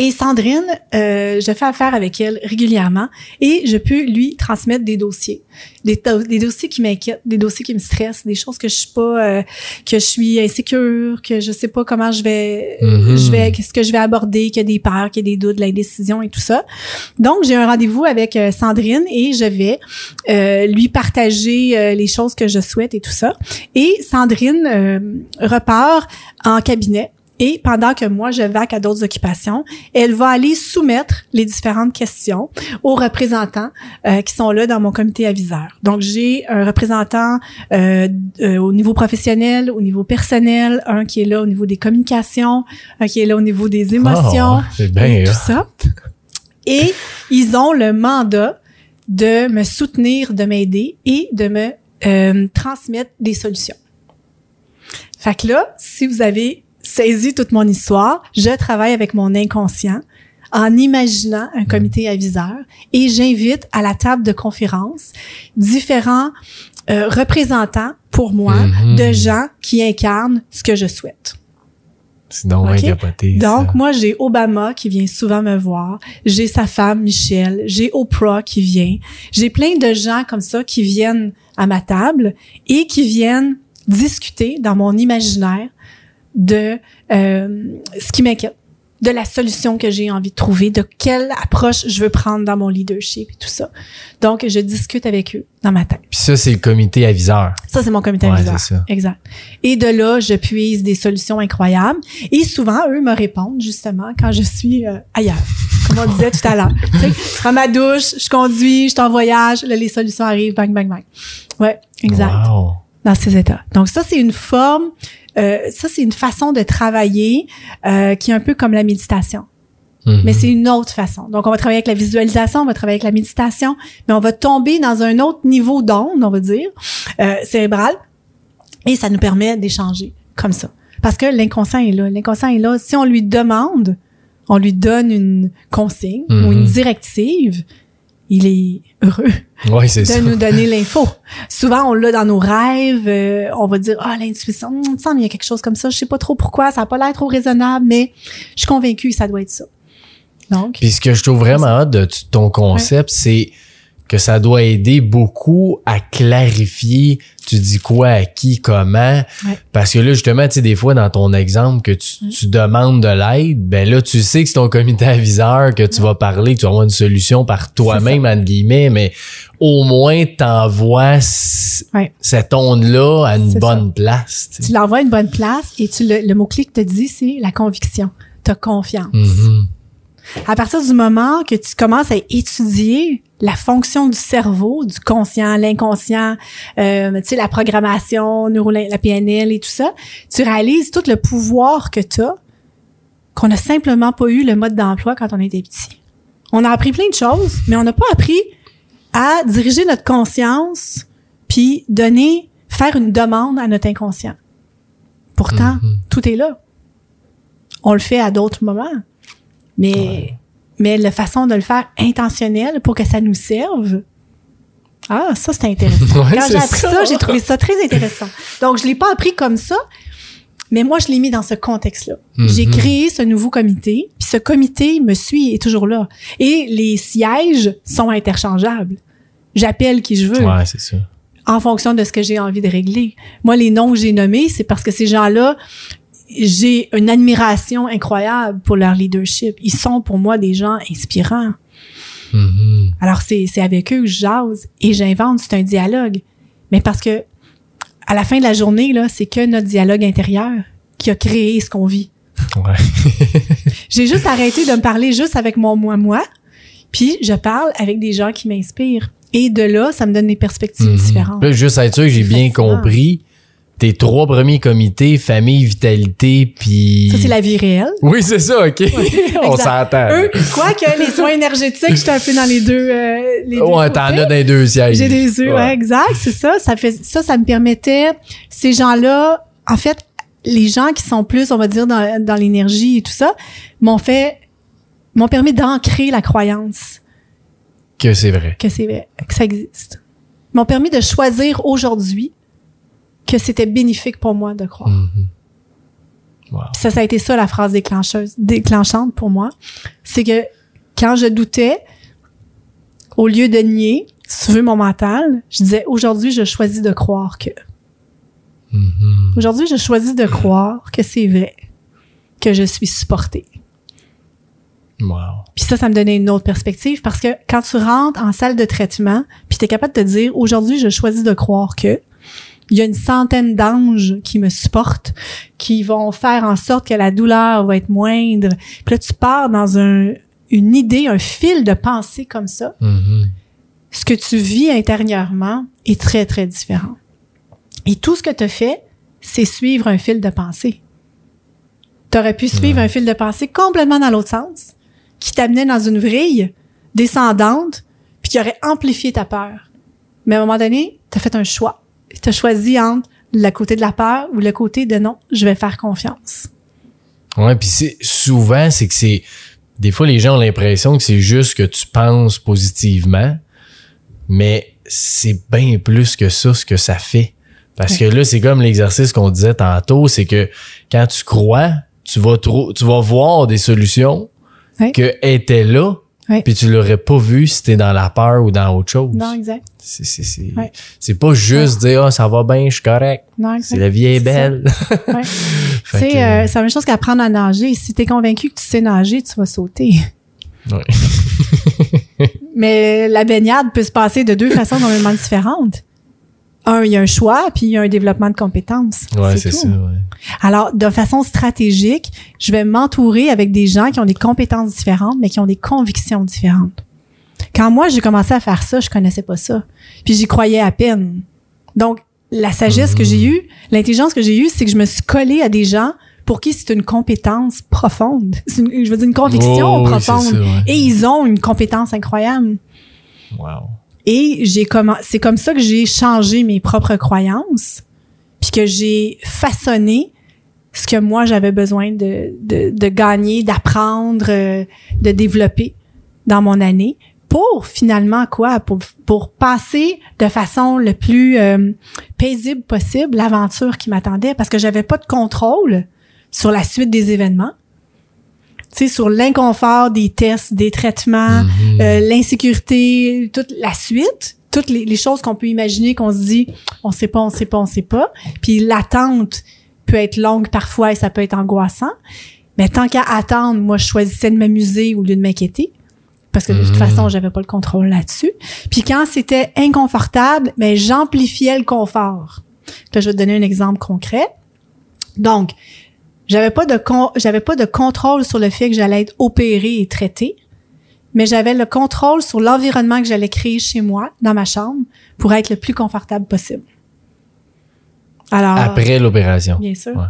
Et Sandrine, euh, je fais affaire avec elle régulièrement et je peux lui transmettre des dossiers, des, do- des dossiers qui m'inquiètent, des dossiers qui me stressent, des choses que je suis pas, euh, que je suis insécure, que je sais pas comment je vais, Mhm. je vais, qu'est-ce que je vais aborder, qu'il y a des peurs, qu'il y a des doutes, de l'indécision et tout ça. Donc j'ai un rendez-vous avec euh, Sandrine et je vais euh, lui partager euh, les choses que je souhaite et tout ça. Et Sandrine euh, repart en cabinet. Et pendant que moi, je vaque à d'autres occupations, elle va aller soumettre les différentes questions aux représentants euh, qui sont là dans mon comité aviseur. Donc, j'ai un représentant euh, euh, au niveau professionnel, au niveau personnel, un qui est là au niveau des communications, un qui est là au niveau des émotions, c'est bien, et tout ça. Et ils ont le mandat de me soutenir, de m'aider et de me euh, transmettre des solutions. Fait que là, si vous avez saisi toute mon histoire, je travaille avec mon inconscient en imaginant un comité aviseur et j'invite à la table de conférence différents euh, représentants pour moi Mhm. de gens qui incarnent ce que je souhaite. C'est donc Ok? bien capoté. Donc, ça. moi, j'ai Obama qui vient souvent me voir. J'ai sa femme, Michelle. J'ai Oprah qui vient. J'ai plein de gens comme ça qui viennent à ma table et qui viennent discuter dans mon imaginaire de euh, ce qui m'inquiète, de la solution que j'ai envie de trouver, de quelle approche je veux prendre dans mon leadership et tout ça. Donc, je discute avec eux dans ma tête. Puis ça, c'est le comité aviseur. Ça, c'est mon comité Ouais, aviseur. ça. Exact. Et de là, je puise des solutions incroyables. Et souvent, eux me répondent justement quand je suis euh, ailleurs. Comme on disait tout à l'heure. Tu sais, je prends ma douche, je conduis, je suis en voyage, là, les solutions arrivent, bang, bang, bang. Ouais, exact. Wow. Dans ces états. Donc ça, c'est une forme, euh, ça, c'est une façon de travailler euh, qui est un peu comme la méditation. Mhm. Mais c'est une autre façon. Donc, on va travailler avec la visualisation, on va travailler avec la méditation, mais on va tomber dans un autre niveau d'onde, on va dire, euh, cérébral, et ça nous permet d'échanger comme ça. Parce que l'inconscient est là. L'inconscient est là. Si on lui demande, on lui donne une consigne ou une directive, il est heureux Ouais, de ça. nous donner l'info. Souvent, on l'a dans nos rêves. euh, on va dire, ah, l'intuition, hum, il me semble il y a quelque chose comme ça. Je sais pas trop pourquoi, ça n'a pas l'air trop raisonnable, mais je suis convaincue que ça doit être ça. Donc, Puis ce que je trouve vraiment hot de ton concept, c'est que ça doit aider beaucoup à clarifier tu dis quoi à qui, comment. Ouais. Parce que là, justement, tu sais, des fois, dans ton exemple, que tu, tu demandes de l'aide, ben là, tu sais que c'est ton comité aviseur, que tu vas parler, que tu vas avoir une solution par toi-même, entre guillemets, mais au moins, t'envoies cette onde-là à une bonne place. tu l'envoies à une bonne place et tu le, le mot-clé que te dit, c'est la conviction. Tu as confiance. Mhm. À partir du moment que tu commences à étudier la fonction du cerveau, du conscient, l'inconscient, euh, tu sais, la programmation, neuro la PNL et tout ça, tu réalises tout le pouvoir que tu as qu'on n'a simplement pas eu le mode d'emploi quand on était petit. On a appris plein de choses, mais on n'a pas appris à diriger notre conscience puis donner, faire une demande à notre inconscient. Pourtant, Mhm. tout est là. On le fait à d'autres moments. Mais, mais la façon de le faire intentionnel pour que ça nous serve, ah, ça, c'est intéressant. [laughs] Ouais, Quand j'ai appris ça, ça. j'ai trouvé ça très intéressant. Donc, je l'ai pas appris comme ça, mais moi, je l'ai mis dans ce contexte-là. Mhm. J'ai créé ce nouveau comité, puis ce comité me suit et est toujours là. Et les sièges sont interchangeables. J'appelle qui je veux Ouais, c'est ça. en fonction de ce que j'ai envie de régler. Moi, les noms que j'ai nommés, c'est parce que ces gens-là, j'ai une admiration incroyable pour leur leadership. Ils sont pour moi des gens inspirants. Mhm. Alors, c'est c'est avec eux que je jase et j'invente, c'est un dialogue. Mais parce que à la fin de la journée, là, c'est que notre dialogue intérieur qui a créé ce qu'on vit. Ouais. [laughs] J'ai juste arrêté de me parler juste avec mon moi-moi, puis je parle avec des gens qui m'inspirent. Et de là, ça me donne des perspectives Mhm. différentes. Là, juste être sûr que j'ai bien compris. Tes trois premiers comités, famille, vitalité, puis... Ça, c'est la vie réelle. Oui, c'est ça, OK. [laughs] On s'entend. Eux, quoi que les soins énergétiques, j'étais un peu dans les deux. euh, les ouais, t'en as dans les deux sièges. J'ai des yeux, ouais. exact, c'est ça. Ça fait ça, ça me permettait ces gens-là. En fait, les gens qui sont plus, on va dire, dans, dans l'énergie et tout ça, m'ont fait, m'ont permis d'ancrer la croyance Que c'est vrai. que c'est vrai, que ça existe. M'ont permis de choisir aujourd'hui que c'était bénéfique pour moi de croire. Wow. Puis ça, ça a été ça la phrase déclencheuse, déclenchante pour moi. C'est que quand je doutais, au lieu de nier, veux mon mental, je disais aujourd'hui, je choisis de croire que. Mhm. Aujourd'hui, je choisis de croire que c'est vrai, que je suis supportée. Wow. Puis ça, ça me donnait une autre perspective parce que quand tu rentres en salle de traitement, puis tu es capable de te dire aujourd'hui, je choisis de croire que il y a une centaine d'anges qui me supportent, qui vont faire en sorte que la douleur va être moindre. Puis là, tu pars dans un, une idée, un fil de pensée comme ça. Mhm. Ce que tu vis intérieurement est très, très différent. Et tout ce que tu as fait, c'est suivre un fil de pensée. Tu aurais pu suivre un fil de pensée complètement dans l'autre sens, qui t'amenait dans une vrille descendante, puis qui aurait amplifié ta peur. Mais à un moment donné, tu as fait un choix. Tu as choisi entre le côté de la peur ou le côté de non, je vais faire confiance. Ouais, puis c'est souvent c'est que c'est des fois les gens ont l'impression que c'est juste que tu penses positivement, mais c'est bien plus que ça ce que ça fait. Parce que là, c'est comme l'exercice qu'on disait tantôt, c'est que quand tu crois, tu vas tu vas voir des solutions Ouais. que étaient là, Puis tu l'aurais pas vu si t'es dans la peur ou dans autre chose. Non, exact. C'est, c'est, c'est, c'est pas juste dire, ah, ça va bien, je suis correct. Non, exact. C'est la vie est belle. Ouais. [laughs] Tu sais, euh, c'est la même chose qu'apprendre à nager. Si tu es convaincu que tu sais nager, tu vas sauter. Ouais. [laughs] Mais la baignade peut se passer de deux façons complètement différentes. Un, il y a un choix, puis il y a un développement de compétences. ouais, c'est, ça, ouais. Alors, de façon stratégique, je vais m'entourer avec des gens qui ont des compétences différentes, mais qui ont des convictions différentes. Quand moi, j'ai commencé à faire ça, je connaissais pas ça. Puis j'y croyais à peine. Donc, la sagesse que j'ai eue, l'intelligence que j'ai eue, c'est que je me suis collée à des gens pour qui c'est une compétence profonde. [laughs] Une- je veux dire, une conviction Oh, oui, profonde. ça, ouais. Et ils ont une compétence incroyable. Wow. Et j'ai c'est comme ça que j'ai changé mes propres croyances, puis que j'ai façonné ce que moi j'avais besoin de, de, de gagner, d'apprendre, euh, de développer dans mon année pour finalement quoi? Pour pour passer de façon le plus euh, paisible possible l'aventure qui m'attendait parce que j'avais pas de contrôle sur la suite des événements. Tu sais sur l'inconfort des tests, des traitements, Mhm. euh, l'insécurité, toute la suite, toutes les, les choses qu'on peut imaginer, qu'on se dit, on sait pas, on sait pas, on sait pas. Puis l'attente peut être longue parfois et ça peut être angoissant. Mais tant qu'à attendre, moi, je choisissais de m'amuser au lieu de m'inquiéter. Parce que de toute Mhm. façon, j'avais pas le contrôle là-dessus. Puis quand c'était inconfortable, mais j'amplifiais le confort. Là, je vais te donner un exemple concret. Donc, j'avais pas de con- j'avais pas de contrôle sur le fait que j'allais être opérée et traitée, mais j'avais le contrôle sur l'environnement que j'allais créer chez moi, dans ma chambre, pour être le plus confortable possible. Alors, Après l'opération. bien sûr. Ouais.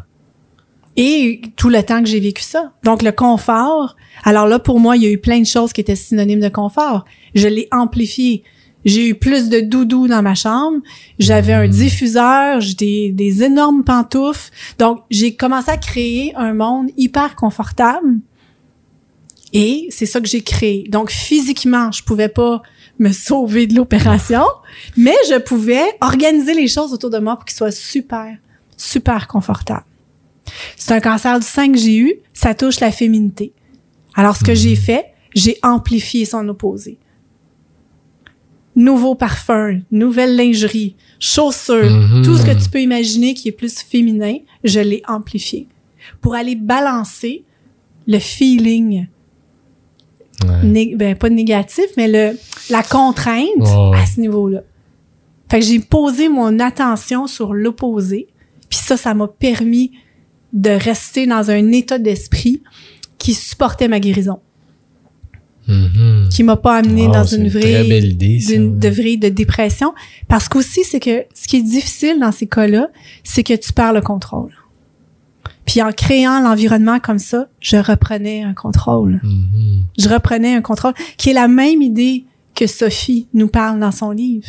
Et tout le temps que j'ai vécu ça. Donc, le confort. Alors là, pour moi, il y a eu plein de choses qui étaient synonymes de confort. Je l'ai amplifié. J'ai eu plus de doudou dans ma chambre. J'avais un diffuseur, j'ai des, des énormes pantoufles. Donc, j'ai commencé à créer un monde hyper confortable. Et c'est ça que j'ai créé. Donc, physiquement, je pouvais pas me sauver de l'opération, mais je pouvais organiser les choses autour de moi pour qu'ils soient super, super confortables. C'est un cancer du sein que j'ai eu, ça touche la féminité. Alors, ce que j'ai fait, j'ai amplifié son opposé. Nouveau parfum, nouvelle lingerie, chaussures, Mhm. tout ce que tu peux imaginer qui est plus féminin, je l'ai amplifié pour aller balancer le feeling, Ouais. né- ben pas négatif, mais le la contrainte à ce niveau-là. Fait que j'ai posé mon attention sur l'opposé, puis ça, ça m'a permis de rester dans un état d'esprit qui supportait ma guérison, Mhm. qui m'a pas amené dans une vraie belle idée, ça. d'une ouais. de vraie de dépression parce qu'aussi c'est que ce qui est difficile dans ces cas-là, c'est que tu perds le contrôle. Puis en créant l'environnement comme ça, je reprenais un contrôle. Mhm. Je reprenais un contrôle qui est la même idée que Sophie nous parle dans son livre,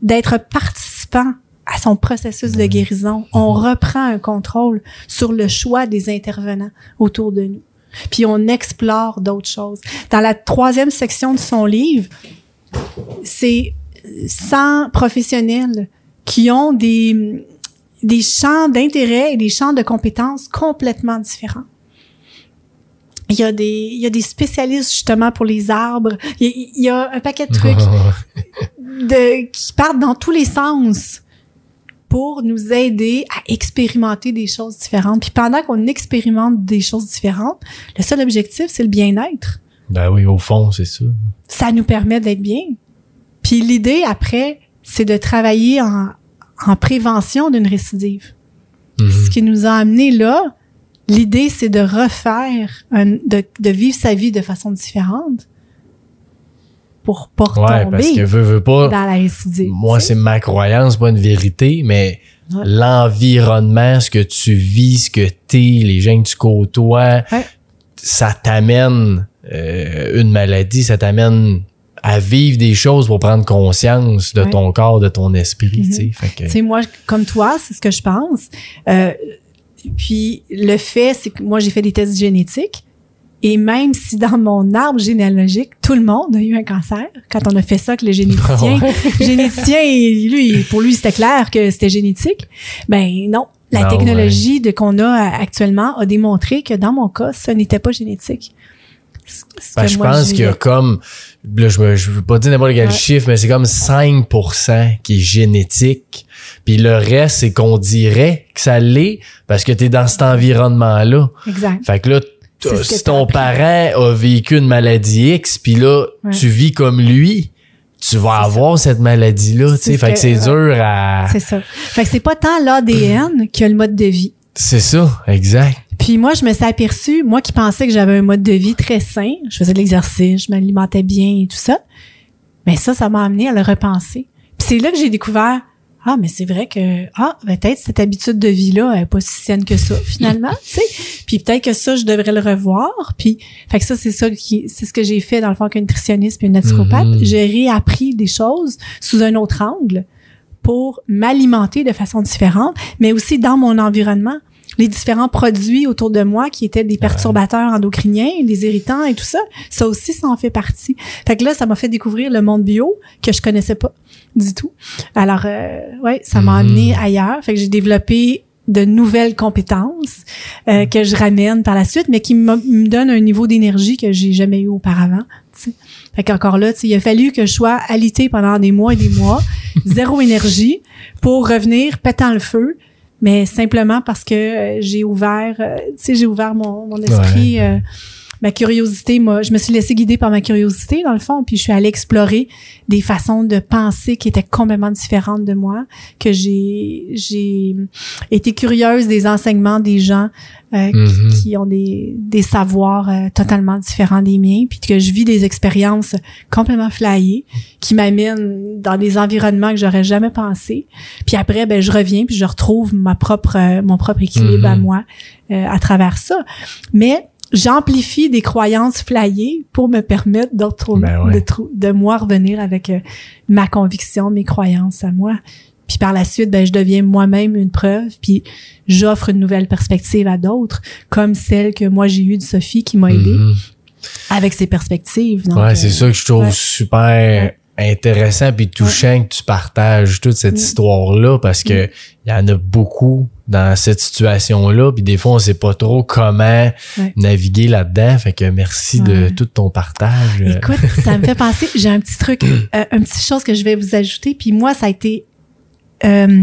d'être participant à son processus de guérison. On reprend un contrôle sur le choix des intervenants autour de nous. Puis on explore d'autres choses. Dans la troisième section de son livre, c'est 100 professionnels qui ont des, des champs d'intérêt et des champs de compétences complètement différents. Il y a des, il y a des spécialistes justement pour les arbres. Il y a, il y a un paquet de trucs [laughs] de, qui partent dans tous les sens pour nous aider à expérimenter des choses différentes. Puis pendant qu'on expérimente des choses différentes, le seul objectif, c'est le bien-être. Ben oui, au fond, c'est ça. Ça nous permet d'être bien. Puis l'idée après, c'est de travailler en, en prévention d'une récidive. Mhm. Ce qui nous a amené là, l'idée, c'est de refaire, un, de, de vivre sa vie de façon différente pour pas Ouais, parce que veux, veux pas. dans la récidive. Moi, tu c'est ma croyance, pas une vérité, mais Ouais. l'environnement, ce que tu vis, ce que t'es, les gens que tu côtoies, Ouais. ça t'amène euh, une maladie, ça t'amène à vivre des choses pour prendre conscience de ton corps, de ton esprit, tu sais. Fait que- Tu sais, moi, comme toi, c'est ce que je pense. Euh, puis le fait, c'est que moi, j'ai fait des tests génétiques. Et même si dans mon arbre généalogique, tout le monde a eu un cancer, quand on a fait ça avec le généticien, [laughs] le généticien, lui, pour lui, c'était clair que c'était génétique. Ben non, La Ah technologie de qu'on a actuellement a démontré que dans mon cas, ce n'était pas génétique. Ben, je pense qu'il y a comme, là, je, me- je veux pas dire n'importe quel Ouais. chiffre, mais c'est comme 5% qui est génétique. Puis le reste, c'est qu'on dirait que ça l'est parce que t'es dans cet environnement-là. Exact. Fait que là, Si ton parent a vécu une maladie X, puis là, Ouais. tu vis comme lui, tu vas avoir cette maladie-là, Fait que que- c'est ouais. dur à... C'est ça. Fait que c'est pas tant l'ADN que le mode de vie. C'est ça, exact. Puis moi, je me suis aperçue, moi qui pensais que j'avais un mode de vie très sain, je faisais de l'exercice, je m'alimentais bien et tout ça, mais ça, ça m'a amené à le repenser. Puis c'est là que j'ai découvert, ah, mais c'est vrai que, ah, peut-être cette habitude de vie-là, elle est pas si saine que ça, finalement, [laughs] tu sais. Puis peut-être que ça, je devrais le revoir. Puis, fait que ça, c'est ça qui, c'est ce que j'ai fait dans le fond qu'un nutritionniste puis une naturopathe. Mhm. J'ai réappris des choses sous un autre angle pour m'alimenter de façon différente, mais aussi dans mon environnement les différents produits autour de moi qui étaient des perturbateurs endocriniens, des irritants et tout ça, ça aussi, ça en fait partie. Fait que là, ça m'a fait découvrir le monde bio que je connaissais pas du tout. Alors, euh, ouais, ça m'a Mhm. amené ailleurs. Fait que j'ai développé de nouvelles compétences euh, que je ramène par la suite, mais qui me donnent un niveau d'énergie que j'ai jamais eu auparavant. tu sais. Fait qu'encore là, il a fallu que je sois alitée pendant des mois et des mois, [laughs] zéro énergie, pour revenir pétant le feu, mais simplement parce que euh, j'ai ouvert, euh, tu sais, j'ai ouvert mon, mon esprit, euh, ma curiosité. Moi, je me suis laissée guider par ma curiosité dans le fond, puis je suis allée explorer des façons de penser qui étaient complètement différentes de moi, que j'ai j'ai été curieuse des enseignements des gens euh, qui- Mhm. qui, ont des, des savoirs euh, totalement différents des miens, puis que je vis des expériences complètement flyées qui m'amènent dans des environnements que j'aurais jamais pensé. Puis après, ben je reviens puis je retrouve ma propre euh, mon propre équilibre Mhm. à moi euh, à travers ça. Mais j'amplifie des croyances flyées pour me permettre Ben ouais. de, de moi revenir avec euh, ma conviction, mes croyances à moi. Puis par la suite, ben, je deviens moi-même une preuve, puis j'offre une nouvelle perspective à d'autres, comme celle que moi j'ai eue de Sophie qui m'a aidée Mhm. avec ses perspectives. Donc, ouais, euh, c'est ça que je trouve ouais. super intéressant puis touchant que tu partages toute cette Mm. histoire-là parce que il y en a beaucoup dans cette situation-là puis des fois on sait pas trop comment Ouais. naviguer là-dedans fait que merci de tout ton partage Écoute, ça me fait penser, j'ai un petit truc, [clears throat] euh, un petit chose que je vais vous ajouter, puis moi, ça a été euh,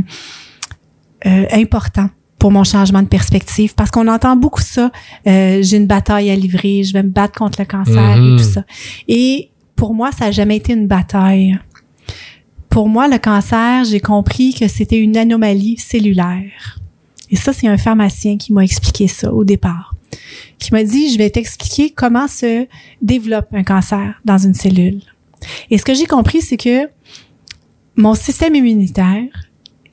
euh, important pour mon changement de perspective parce qu'on entend beaucoup ça. euh, j'ai une bataille à livrer, je vais me battre contre le cancer Mhm. et tout ça. Et pour moi, ça n'a jamais été une bataille. Pour moi, le cancer, j'ai compris que c'était une anomalie cellulaire. Et ça, c'est un pharmacien qui m'a expliqué ça au départ. Qui m'a dit, je vais t'expliquer comment se développe un cancer dans une cellule. Et ce que j'ai compris, c'est que mon système immunitaire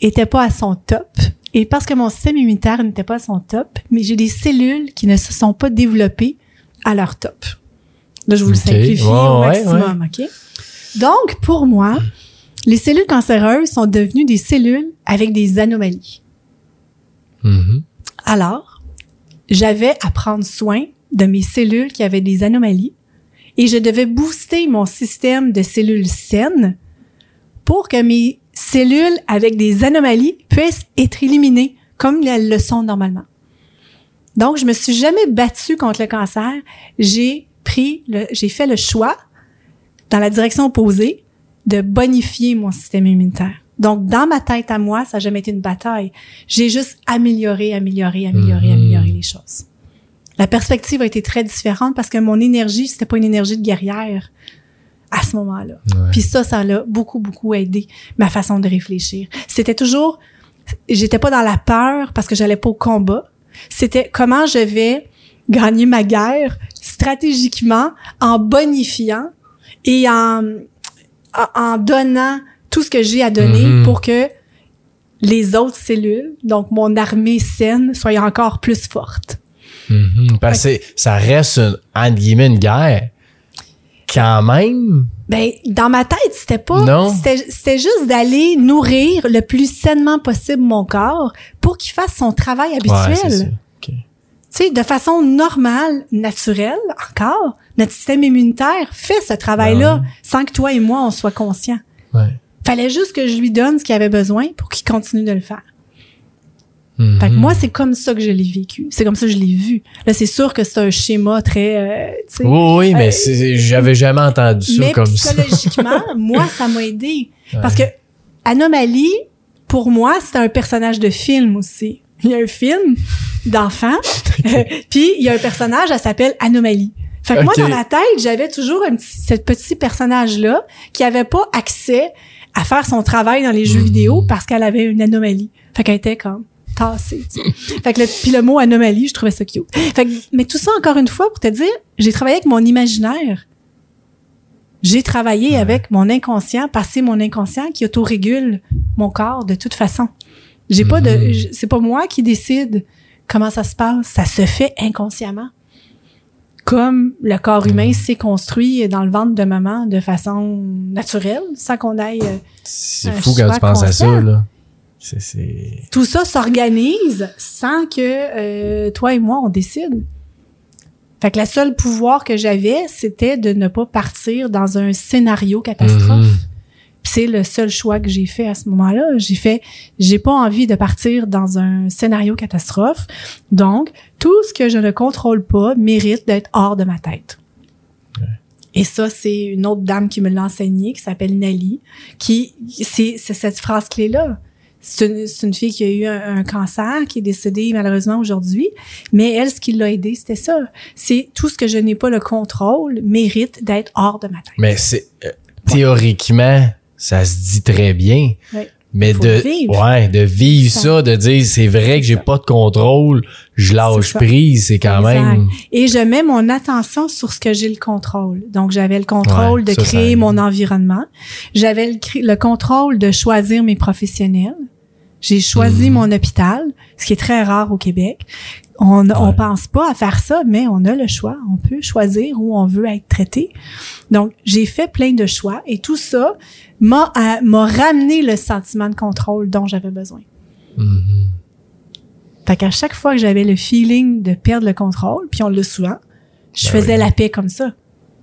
était pas à son top. Et parce que mon système immunitaire n'était pas à son top, mais j'ai des cellules qui ne se sont pas développées à leur top. Là, je vous le simplifie Ouais, au ouais, maximum, OK? Donc, pour moi, les cellules cancéreuses sont devenues des cellules avec des anomalies. Mhm. Alors, j'avais à prendre soin de mes cellules qui avaient des anomalies et je devais booster mon système de cellules saines pour que mes cellules avec des anomalies puissent être éliminées comme elles le sont normalement. Donc, je me suis jamais battue contre le cancer. J'ai pris j'ai fait le choix dans la direction opposée de bonifier mon système immunitaire. Donc, dans ma tête à moi, ça n'a jamais été une bataille. J'ai juste amélioré, amélioré, amélioré, Mhm. amélioré les choses. La perspective a été très différente parce que mon énergie, c'était pas une énergie de guerrière à ce moment-là. Ouais. Puis ça, ça l'a beaucoup, beaucoup aidé ma façon de réfléchir. C'était toujours, j'étais pas dans la peur parce que j'allais pas au combat. C'était comment je vais gagner ma guerre stratégiquement en bonifiant et en, en, en donnant tout ce que j'ai à donner Mhm. pour que les autres cellules, donc mon armée saine, soient encore plus forte. Mhm. Parce que ça reste une, entre guillemets une guerre quand même Ben, dans ma tête, c'était pas. Non. C'était, juste d'aller nourrir le plus sainement possible mon corps pour qu'il fasse son travail Ouais, habituel. Tu sais, de façon normale, naturelle, encore, notre système immunitaire fait ce travail-là Ben ouais. sans que toi et moi, on soit conscients. Ouais. Fallait juste que je lui donne ce qu'il avait besoin pour qu'il continue de le faire. Mhm. Fait que moi, c'est comme ça que je l'ai vécu. C'est comme ça que je l'ai vu. Là, c'est sûr que c'est un schéma très, euh, Oui, oui, mais Euh, c'est- j'avais jamais entendu ça mais comme ça. psychologiquement, [laughs] moi, ça m'a aidé. Ouais. Parce que Anomalie, pour moi, c'était un personnage de film aussi. Il y a un film d'enfant, [laughs] [laughs] puis il y a un personnage, elle s'appelle Anomalie. Fait que moi, dans ma tête, j'avais toujours un petit, ce petit personnage-là qui avait pas accès à faire son travail dans les jeux vidéo parce qu'elle avait une anomalie. Fait qu'elle était comme tassée. tu sais. [laughs] fait que le, puis le mot anomalie, je trouvais ça cute. Fait que, mais tout ça, encore une fois, pour te dire, j'ai travaillé avec mon imaginaire. J'ai travaillé avec mon inconscient, passé mon inconscient qui autorégule mon corps de toute façon. J'ai pas de, Mhm. j- c'est pas moi qui décide comment ça se passe. Ça se fait inconsciemment. Comme le corps humain s'est construit dans le ventre de maman de façon naturelle, sans qu'on aille. euh, C'est fou quand tu penses à ça, là. Tout ça s'organise sans que euh, toi et moi on décide. Fait que le seul pouvoir que j'avais, c'était de ne pas partir dans un scénario catastrophe. Mhm. Puis c'est le seul choix que j'ai fait à ce moment-là. J'ai fait, j'ai pas envie de partir dans un scénario catastrophe. Donc, tout ce que je ne contrôle pas mérite d'être hors de ma tête. Et ça, c'est une autre dame qui me l'a enseigné, qui s'appelle Nelly, qui, c'est, cette phrase clé-là. C'est une, c'est une fille qui a eu un, un cancer, qui est décédée malheureusement aujourd'hui. Mais elle, ce qui l'a aidée, c'était ça. C'est tout ce que je n'ai pas le contrôle mérite d'être hors de ma tête. Mais c'est. euh, théoriquement, ça se dit très bien. Ouais. Mais Faut de, vivre. ouais, de vivre Ça. ça, de dire c'est vrai que j'ai pas de contrôle, je lâche prise, c'est quand Exact. même. Et je mets mon attention sur ce que j'ai le contrôle. Donc, j'avais le contrôle Ouais, de ça, créer mon environnement. J'avais le, le contrôle de choisir mes professionnels. J'ai choisi Mhm. mon hôpital, ce qui est très rare au Québec. On on Ouais. pense pas à faire ça, mais on a le choix. On peut choisir où on veut être traité. Donc, j'ai fait plein de choix et tout ça m'a à- m'a ramené le sentiment de contrôle dont j'avais besoin. Mhm. Fait qu'à chaque fois que j'avais le feeling de perdre le contrôle, puis on l'a souvent, je Ben faisais oui. la paix comme ça.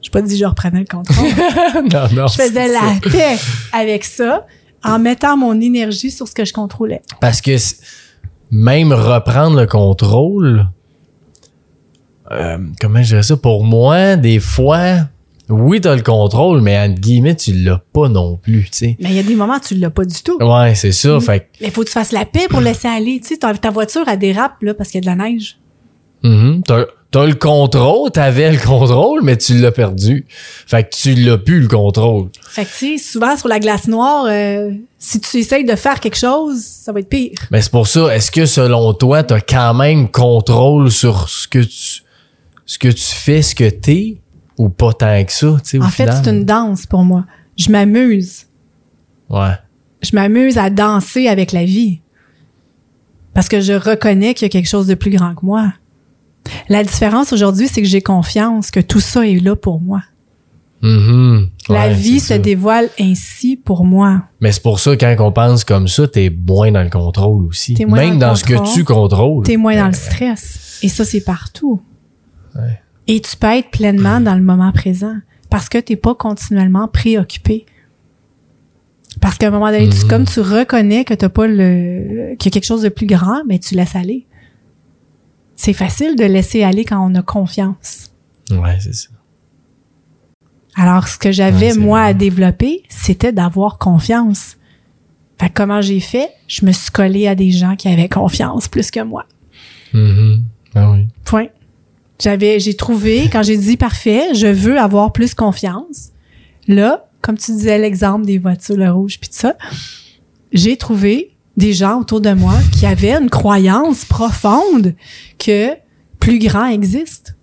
Je pas dit que je reprenais le contrôle. [laughs] non, non. je faisais ça. la paix avec ça en mettant mon énergie sur ce que je contrôlais. Parce que même reprendre le contrôle, euh, comment je dirais ça, pour moi, des fois, oui, t'as le contrôle, mais entre guillemets, tu l'as pas non plus, tu sais. Mais il y a des moments où tu l'as pas du tout. Ouais, c'est ça. Mm. Fait Mais il faut que tu fasses la paix pour laisser aller. Tu sais, ta, ta voiture, elle dérape là, parce qu'il y a de la neige. mhm, t'as, t'as le contrôle, t'avais le contrôle, mais tu l'as perdu. Fait que tu l'as plus, le contrôle. Fait que, tu sais, souvent sur la glace noire, euh, si tu essayes de faire quelque chose, ça va être pire. Mais c'est pour ça, est-ce que selon toi, t'as quand même contrôle sur ce que tu, ce que tu fais, ce que t'es, ou pas tant que ça, tu sais, au En fait, final? c'est une danse pour moi. Je m'amuse. Ouais. je m'amuse à danser avec la vie. Parce que je reconnais qu'il y a quelque chose de plus grand que moi. La différence aujourd'hui, c'est que j'ai confiance que tout ça est là pour moi. Mhm. la vie se ça. dévoile ainsi pour moi. Mais c'est pour ça, quand on pense comme ça, t'es moins dans le contrôle aussi. T'es moins Même dans ce que tu contrôles. T'es moins dans le stress. Et ça, c'est partout. Ouais. Et tu peux être pleinement dans le moment présent parce que t'es pas continuellement préoccupé. Parce qu'à un moment donné, tu, Mhm. comme tu reconnais que t'as pas le, qu'il y a quelque chose de plus grand, mais tu laisses aller. C'est facile de laisser aller quand on a confiance. Ouais, c'est ça. Alors, ce que j'avais, Ouais, moi, vrai. à développer, c'était d'avoir confiance. Fait que comment j'ai fait? Je me suis collée à des gens qui avaient confiance plus que moi. Mhm. Ah oui. Point. J'avais, j'ai trouvé, quand j'ai dit parfait, je veux avoir plus confiance. Là, comme tu disais l'exemple des voitures le rouge puis tout ça, j'ai trouvé des gens autour de moi qui avaient une croyance profonde que plus grand existe.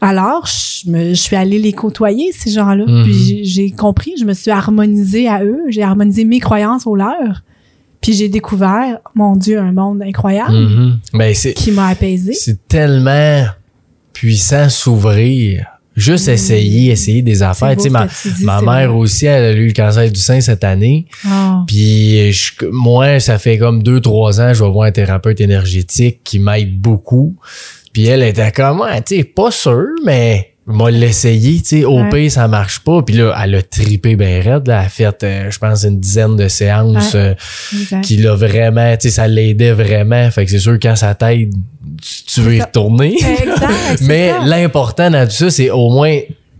Alors, je, me, je suis allée les côtoyer, ces gens-là. Mhm. Puis j'ai- compris, je me suis harmonisée à eux, j'ai harmonisé mes croyances aux leurs. Puis j'ai découvert, mon Dieu, un monde incroyable Mhm. Ben, c'est, qui m'a apaisée. c'est tellement puissant s'ouvrir. Juste Mhm. essayer, essayer des affaires. Tu sais, ma, dis, mère vrai. aussi, elle a eu le cancer du sein cette année. Ah. Puis je- moi, ça fait comme deux, trois ans, je vais voir un thérapeute énergétique qui m'aide beaucoup. Puis elle était comme, tu sais, pas sûr, mais m'a l'essayer, tu sais, au Ouais. pire, ça marche pas. Puis là, elle a tripé ben raide, là. Elle a fait, euh, je pense, une dizaine de séances Ouais. euh, qui l'a vraiment, tu sais, ça l'aidait vraiment. Fait que c'est sûr, quand ça t'aide, tu- tu veux y retourner. [laughs] Exact. [laughs] Mais l'important dans tout ça, c'est au moins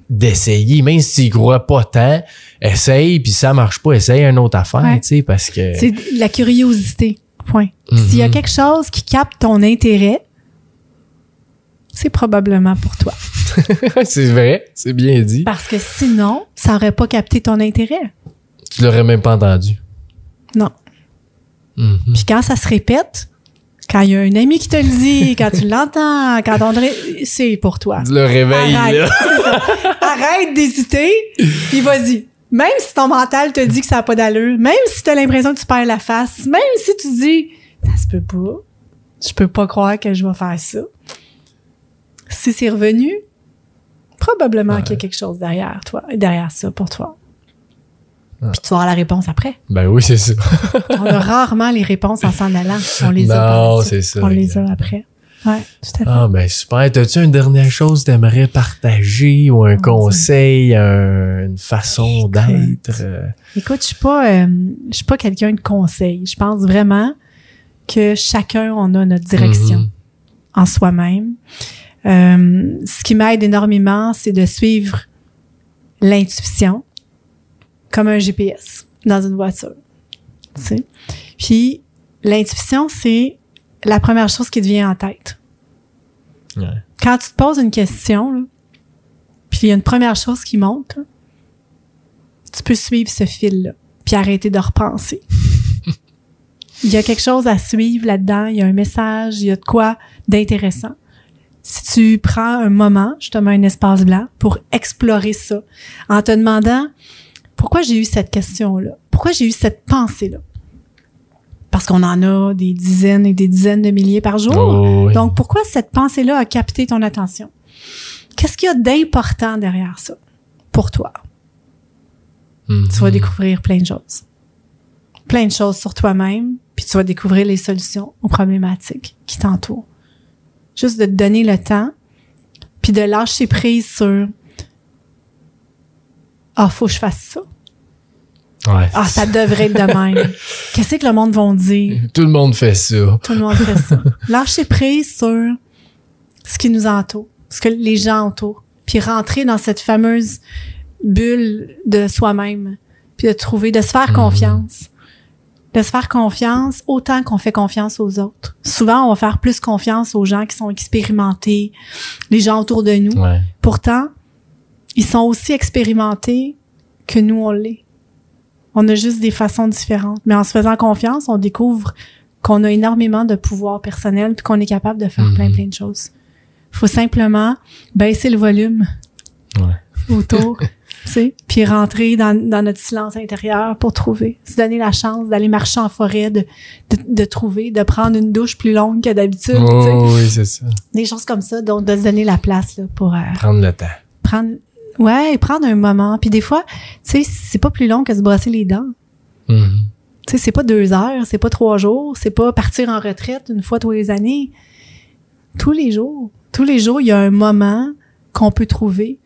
d'essayer. Même si tu y crois pas tant, essaye, puis ça marche pas, essaye une autre affaire, Ouais. tu sais, parce que... C'est la curiosité. Point. S'il y a Mhm. quelque chose qui capte ton intérêt, c'est probablement pour toi. [laughs] c'est vrai, c'est bien dit. Parce que sinon, ça aurait pas capté ton intérêt. Tu l'aurais même pas entendu. Non. Mhm. Puis quand ça se répète, quand il y a un ami qui te le dit, quand tu l'entends, quand on c'est pour toi. Le réveil. [laughs] Arrête d'hésiter, puis vas-y. Même si ton mental te dit que ça n'a pas d'allure, même si tu as l'impression que tu perds la face, même si tu dis ça se peut pas, je peux pas croire que je vais faire ça. Si c'est revenu, probablement qu'il y a quelque chose derrière toi, derrière ça pour toi. Puis tu vas avoir la réponse après. Ben oui, c'est ça. [laughs] On a rarement les réponses en s'en allant. On les a Non, c'est ça, On les a après. Ouais, tout à fait. Ah, ben super. T'as-tu une dernière chose que t'aimerais partager ou un conseil, un- une façon d'être? euh? Écoute, je suis pas, euh, je suis pas quelqu'un de conseil. Je pense vraiment que chacun on a notre direction Mhm. en soi-même. Euh, ce qui m'aide énormément, c'est de suivre l'intuition comme un GPS dans une voiture. Tu sais? Puis l'intuition, c'est la première chose qui te vient en tête. Ouais. Quand tu te poses une question, là, puis il y a une première chose qui monte, là, tu peux suivre ce fil-là, puis arrêter de repenser. [laughs] il y a quelque chose à suivre là-dedans, il y a un message, il y a de quoi d'intéressant. Si tu prends un moment, justement un espace blanc, pour explorer ça, en te demandant pourquoi j'ai eu cette question-là, pourquoi j'ai eu cette pensée-là? Parce qu'on en a des dizaines et des dizaines de milliers par jour. Oh, oui. Donc, pourquoi cette pensée-là a capté ton attention? Qu'est-ce qu'il y a d'important derrière ça pour toi? Mhm. Tu vas découvrir plein de choses. Plein de choses sur toi-même, puis tu vas découvrir les solutions aux problématiques qui t'entourent. Juste de te donner le temps, puis de lâcher prise sur Ah, faut que je fasse ça. Ouais. Ah, ça devrait être de même. [laughs] Qu'est-ce que le monde va dire? Tout le monde fait ça. Tout le monde fait ça. Lâcher prise sur ce qui nous entoure, ce que les gens entourent, puis rentrer dans cette fameuse bulle de soi-même, puis de trouver, de se faire Mhm. confiance. De se faire confiance autant qu'on fait confiance aux autres. Souvent, on va faire plus confiance aux gens qui sont expérimentés, les gens autour de nous. Ouais. Pourtant, ils sont aussi expérimentés que nous, on l'est. On a juste des façons différentes. Mais en se faisant confiance, on découvre qu'on a énormément de pouvoir personnel puis qu'on est capable de faire Mhm. plein, plein de choses. faut simplement baisser le volume Ouais. autour, [laughs] tu sais, puis rentrer dans, dans notre silence intérieur pour trouver. Se donner la chance d'aller marcher en forêt, de, de, de trouver, de prendre une douche plus longue que d'habitude. Oh, oui, c'est ça. Des choses comme ça, donc de se donner la place là, pour... euh, Prendre le temps. prendre ouais prendre un moment puis des fois tu sais c'est pas plus long que se brosser les dents Mhm. tu sais c'est pas deux heures c'est pas trois jours c'est pas partir en retraite une fois tous les années tous les jours tous les jours il y a un moment qu'on peut trouver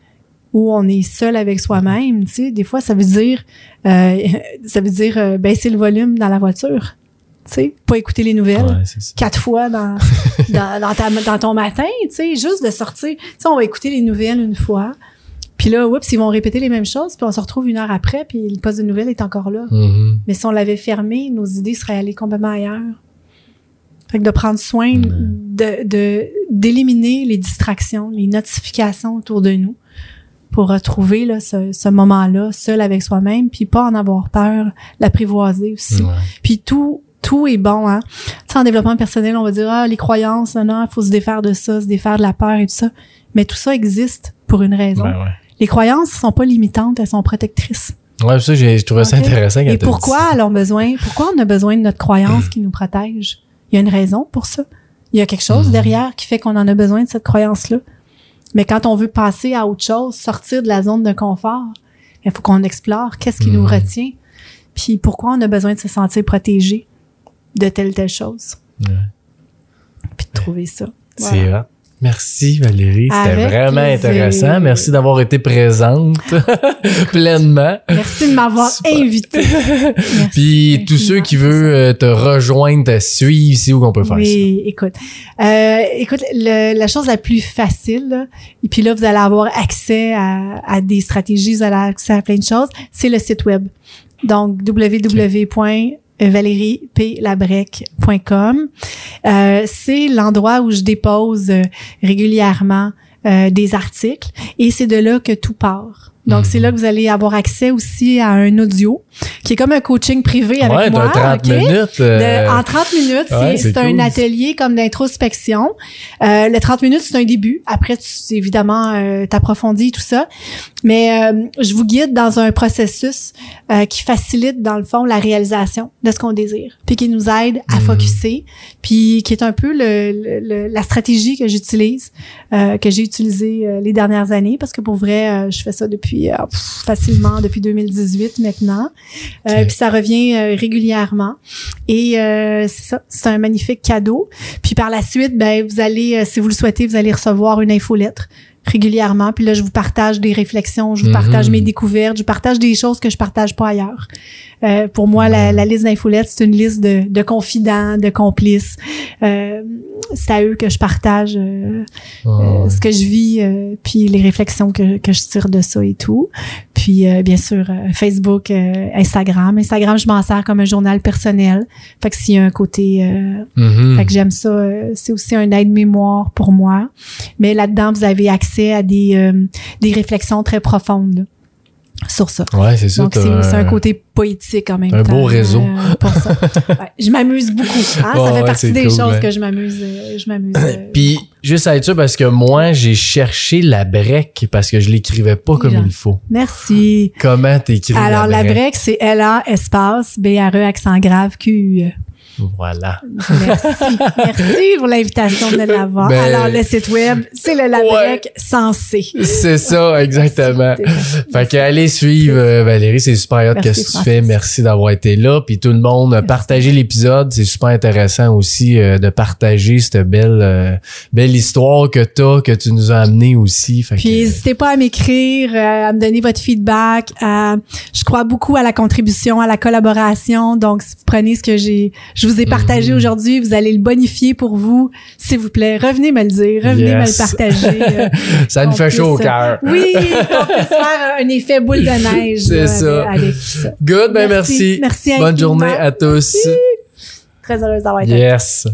où on est seul avec soi-même tu sais des fois ça veut dire euh, [laughs] ça veut dire euh, baisser le volume dans la voiture tu sais pas écouter les nouvelles Ouais, quatre fois dans, [laughs] dans, dans, ta- dans ton matin, tu sais, juste de sortir. Tu sais, on va écouter les nouvelles une fois. Puis là, oups, ils vont répéter les mêmes choses, puis on se retrouve une heure après, puis le poste de nouvelles est encore là. Mhm. Mais si on l'avait fermé, nos idées seraient allées complètement ailleurs. Fait que de prendre soin de, d'éliminer les distractions, les notifications autour de nous pour retrouver là, ce, ce moment-là seul avec soi-même, puis pas en avoir peur, l'apprivoiser aussi. Ouais. Puis tout, tout est bon, hein. Tu sais, en développement personnel, on va dire, ah, les croyances, non, non, il faut se défaire de ça, se défaire de la peur et tout ça. Mais tout ça existe pour une raison. Ben ouais. Les croyances sont pas limitantes, elles sont protectrices. Ouais, ça, j'ai je trouvais ça intéressant quand Et pourquoi dit ont besoin, pourquoi on a besoin de notre croyance qui nous protège? Il y a une raison pour ça. Il y a quelque chose Mhm. derrière qui fait qu'on en a besoin de cette croyance-là. Mais quand on veut passer à autre chose, sortir de la zone de confort, il faut qu'on explore qu'est-ce qui nous Mhm. retient, puis pourquoi on a besoin de se sentir protégé de telle telle chose, puis de trouver ça. C'est Voilà. Merci Valérie, c'était vraiment plaisir. intéressant. Merci d'avoir été présente [laughs] pleinement. Merci de m'avoir invité. [laughs] Puis tous ceux qui veulent euh, te rejoindre, te suivre, c'est où qu'on peut faire Oui, écoute. Euh, écoute, le- la chose la plus facile, là, et puis là, vous allez avoir accès à, à des stratégies, vous allez avoir accès à plein de choses, c'est le site web. Donc, www.valérieplabrec.com. Euh, c'est l'endroit où je dépose euh, régulièrement euh, des articles et c'est de là que tout part. Donc, Mhm. c'est là que vous allez avoir accès aussi à un audio qui est comme un coaching privé avec Ouais, moi. t'as 30 ok? minutes. De- euh, en 30 minutes, c'est ouais, c'est c'est un atelier comme d'introspection. Euh, le 30 minutes, c'est un début. Après, tu, évidemment, euh, t'approfondis tout ça. Mais euh, je vous guide dans un processus euh, qui facilite, dans le fond, la réalisation de ce qu'on désire. Puis qui nous aide à Mhm. focuser. Puis qui est un peu le, le- le- la stratégie que j'utilise, euh, que j'ai utilisée euh, les dernières années. Parce que pour vrai, euh, je fais ça depuis euh, facilement depuis 2018 maintenant. Euh. Puis ça revient euh, régulièrement. Et c'est ça, c'est un magnifique cadeau. Puis par la suite, ben vous allez, si vous le souhaitez, vous allez recevoir une infolettre régulièrement. Puis là, je vous partage des réflexions, je vous Mhm. partage mes découvertes, je vous partage des choses que je partage pas ailleurs. Euh, pour moi, la, la liste d'infolettes, c'est une liste de, de confidents, de complices. Euh, c'est à eux que je partage euh, euh, ce que je vis, euh, puis les réflexions que, que je tire de ça et tout. Puis euh, bien sûr, Facebook, Instagram. Instagram, je m'en sers comme un journal personnel. Fait que s'il y a un côté... euh, Mhm. fait que j'aime ça. c'est aussi un aide-mémoire pour moi. Mais là-dedans, vous avez accès à des, euh, des réflexions très profondes sur ça. Ouais, c'est ça. Donc, c'est un côté poétique en même un temps. beau réseau. euh, pour ça. [laughs] Ouais, je m'amuse beaucoup. hein, ça fait ouais, partie des cool, choses ouais. que je m'amuse. euh, je m'amuse. euh, Puis, juste à être sûr, parce que moi, j'ai cherché la break parce que je l'écrivais pas comme il faut. Merci. Comment t'écris Alors, la break, c'est L-A espace B-R-E accent grave Q. Voilà. Merci. Merci pour l'invitation de [laughs] l'avoir. Ben- Alors, le site web, c'est le Labrec sans C. C'est ça, exactement. Fait que allez suivre euh, Valérie, c'est super hot Merci, qu'est-ce que tu fais? Merci d'avoir été là. Puis tout le monde, Merci. partagez l'épisode. C'est super intéressant aussi euh, de partager cette belle euh, belle histoire que t'as, que tu nous as amené aussi. Fait Puis n'hésitez pas à m'écrire, euh, à me donner votre feedback. je crois beaucoup à la contribution, à la collaboration. Donc, si vous prenez ce que j'ai, je vous ai partagé Mhm. aujourd'hui, vous allez le bonifier pour vous, s'il vous plaît. Revenez me le dire, revenez Yes. me le partager. euh, [laughs] ça nous on fait chaud au puisse, cœur. oui, qu'on puisse faire un effet boule de neige. [laughs] C'est là, ça. Avec, ça. Good, ben merci. Merci Bonne infiniment. journée à tous. Très heureuse d'avoir été. Yes.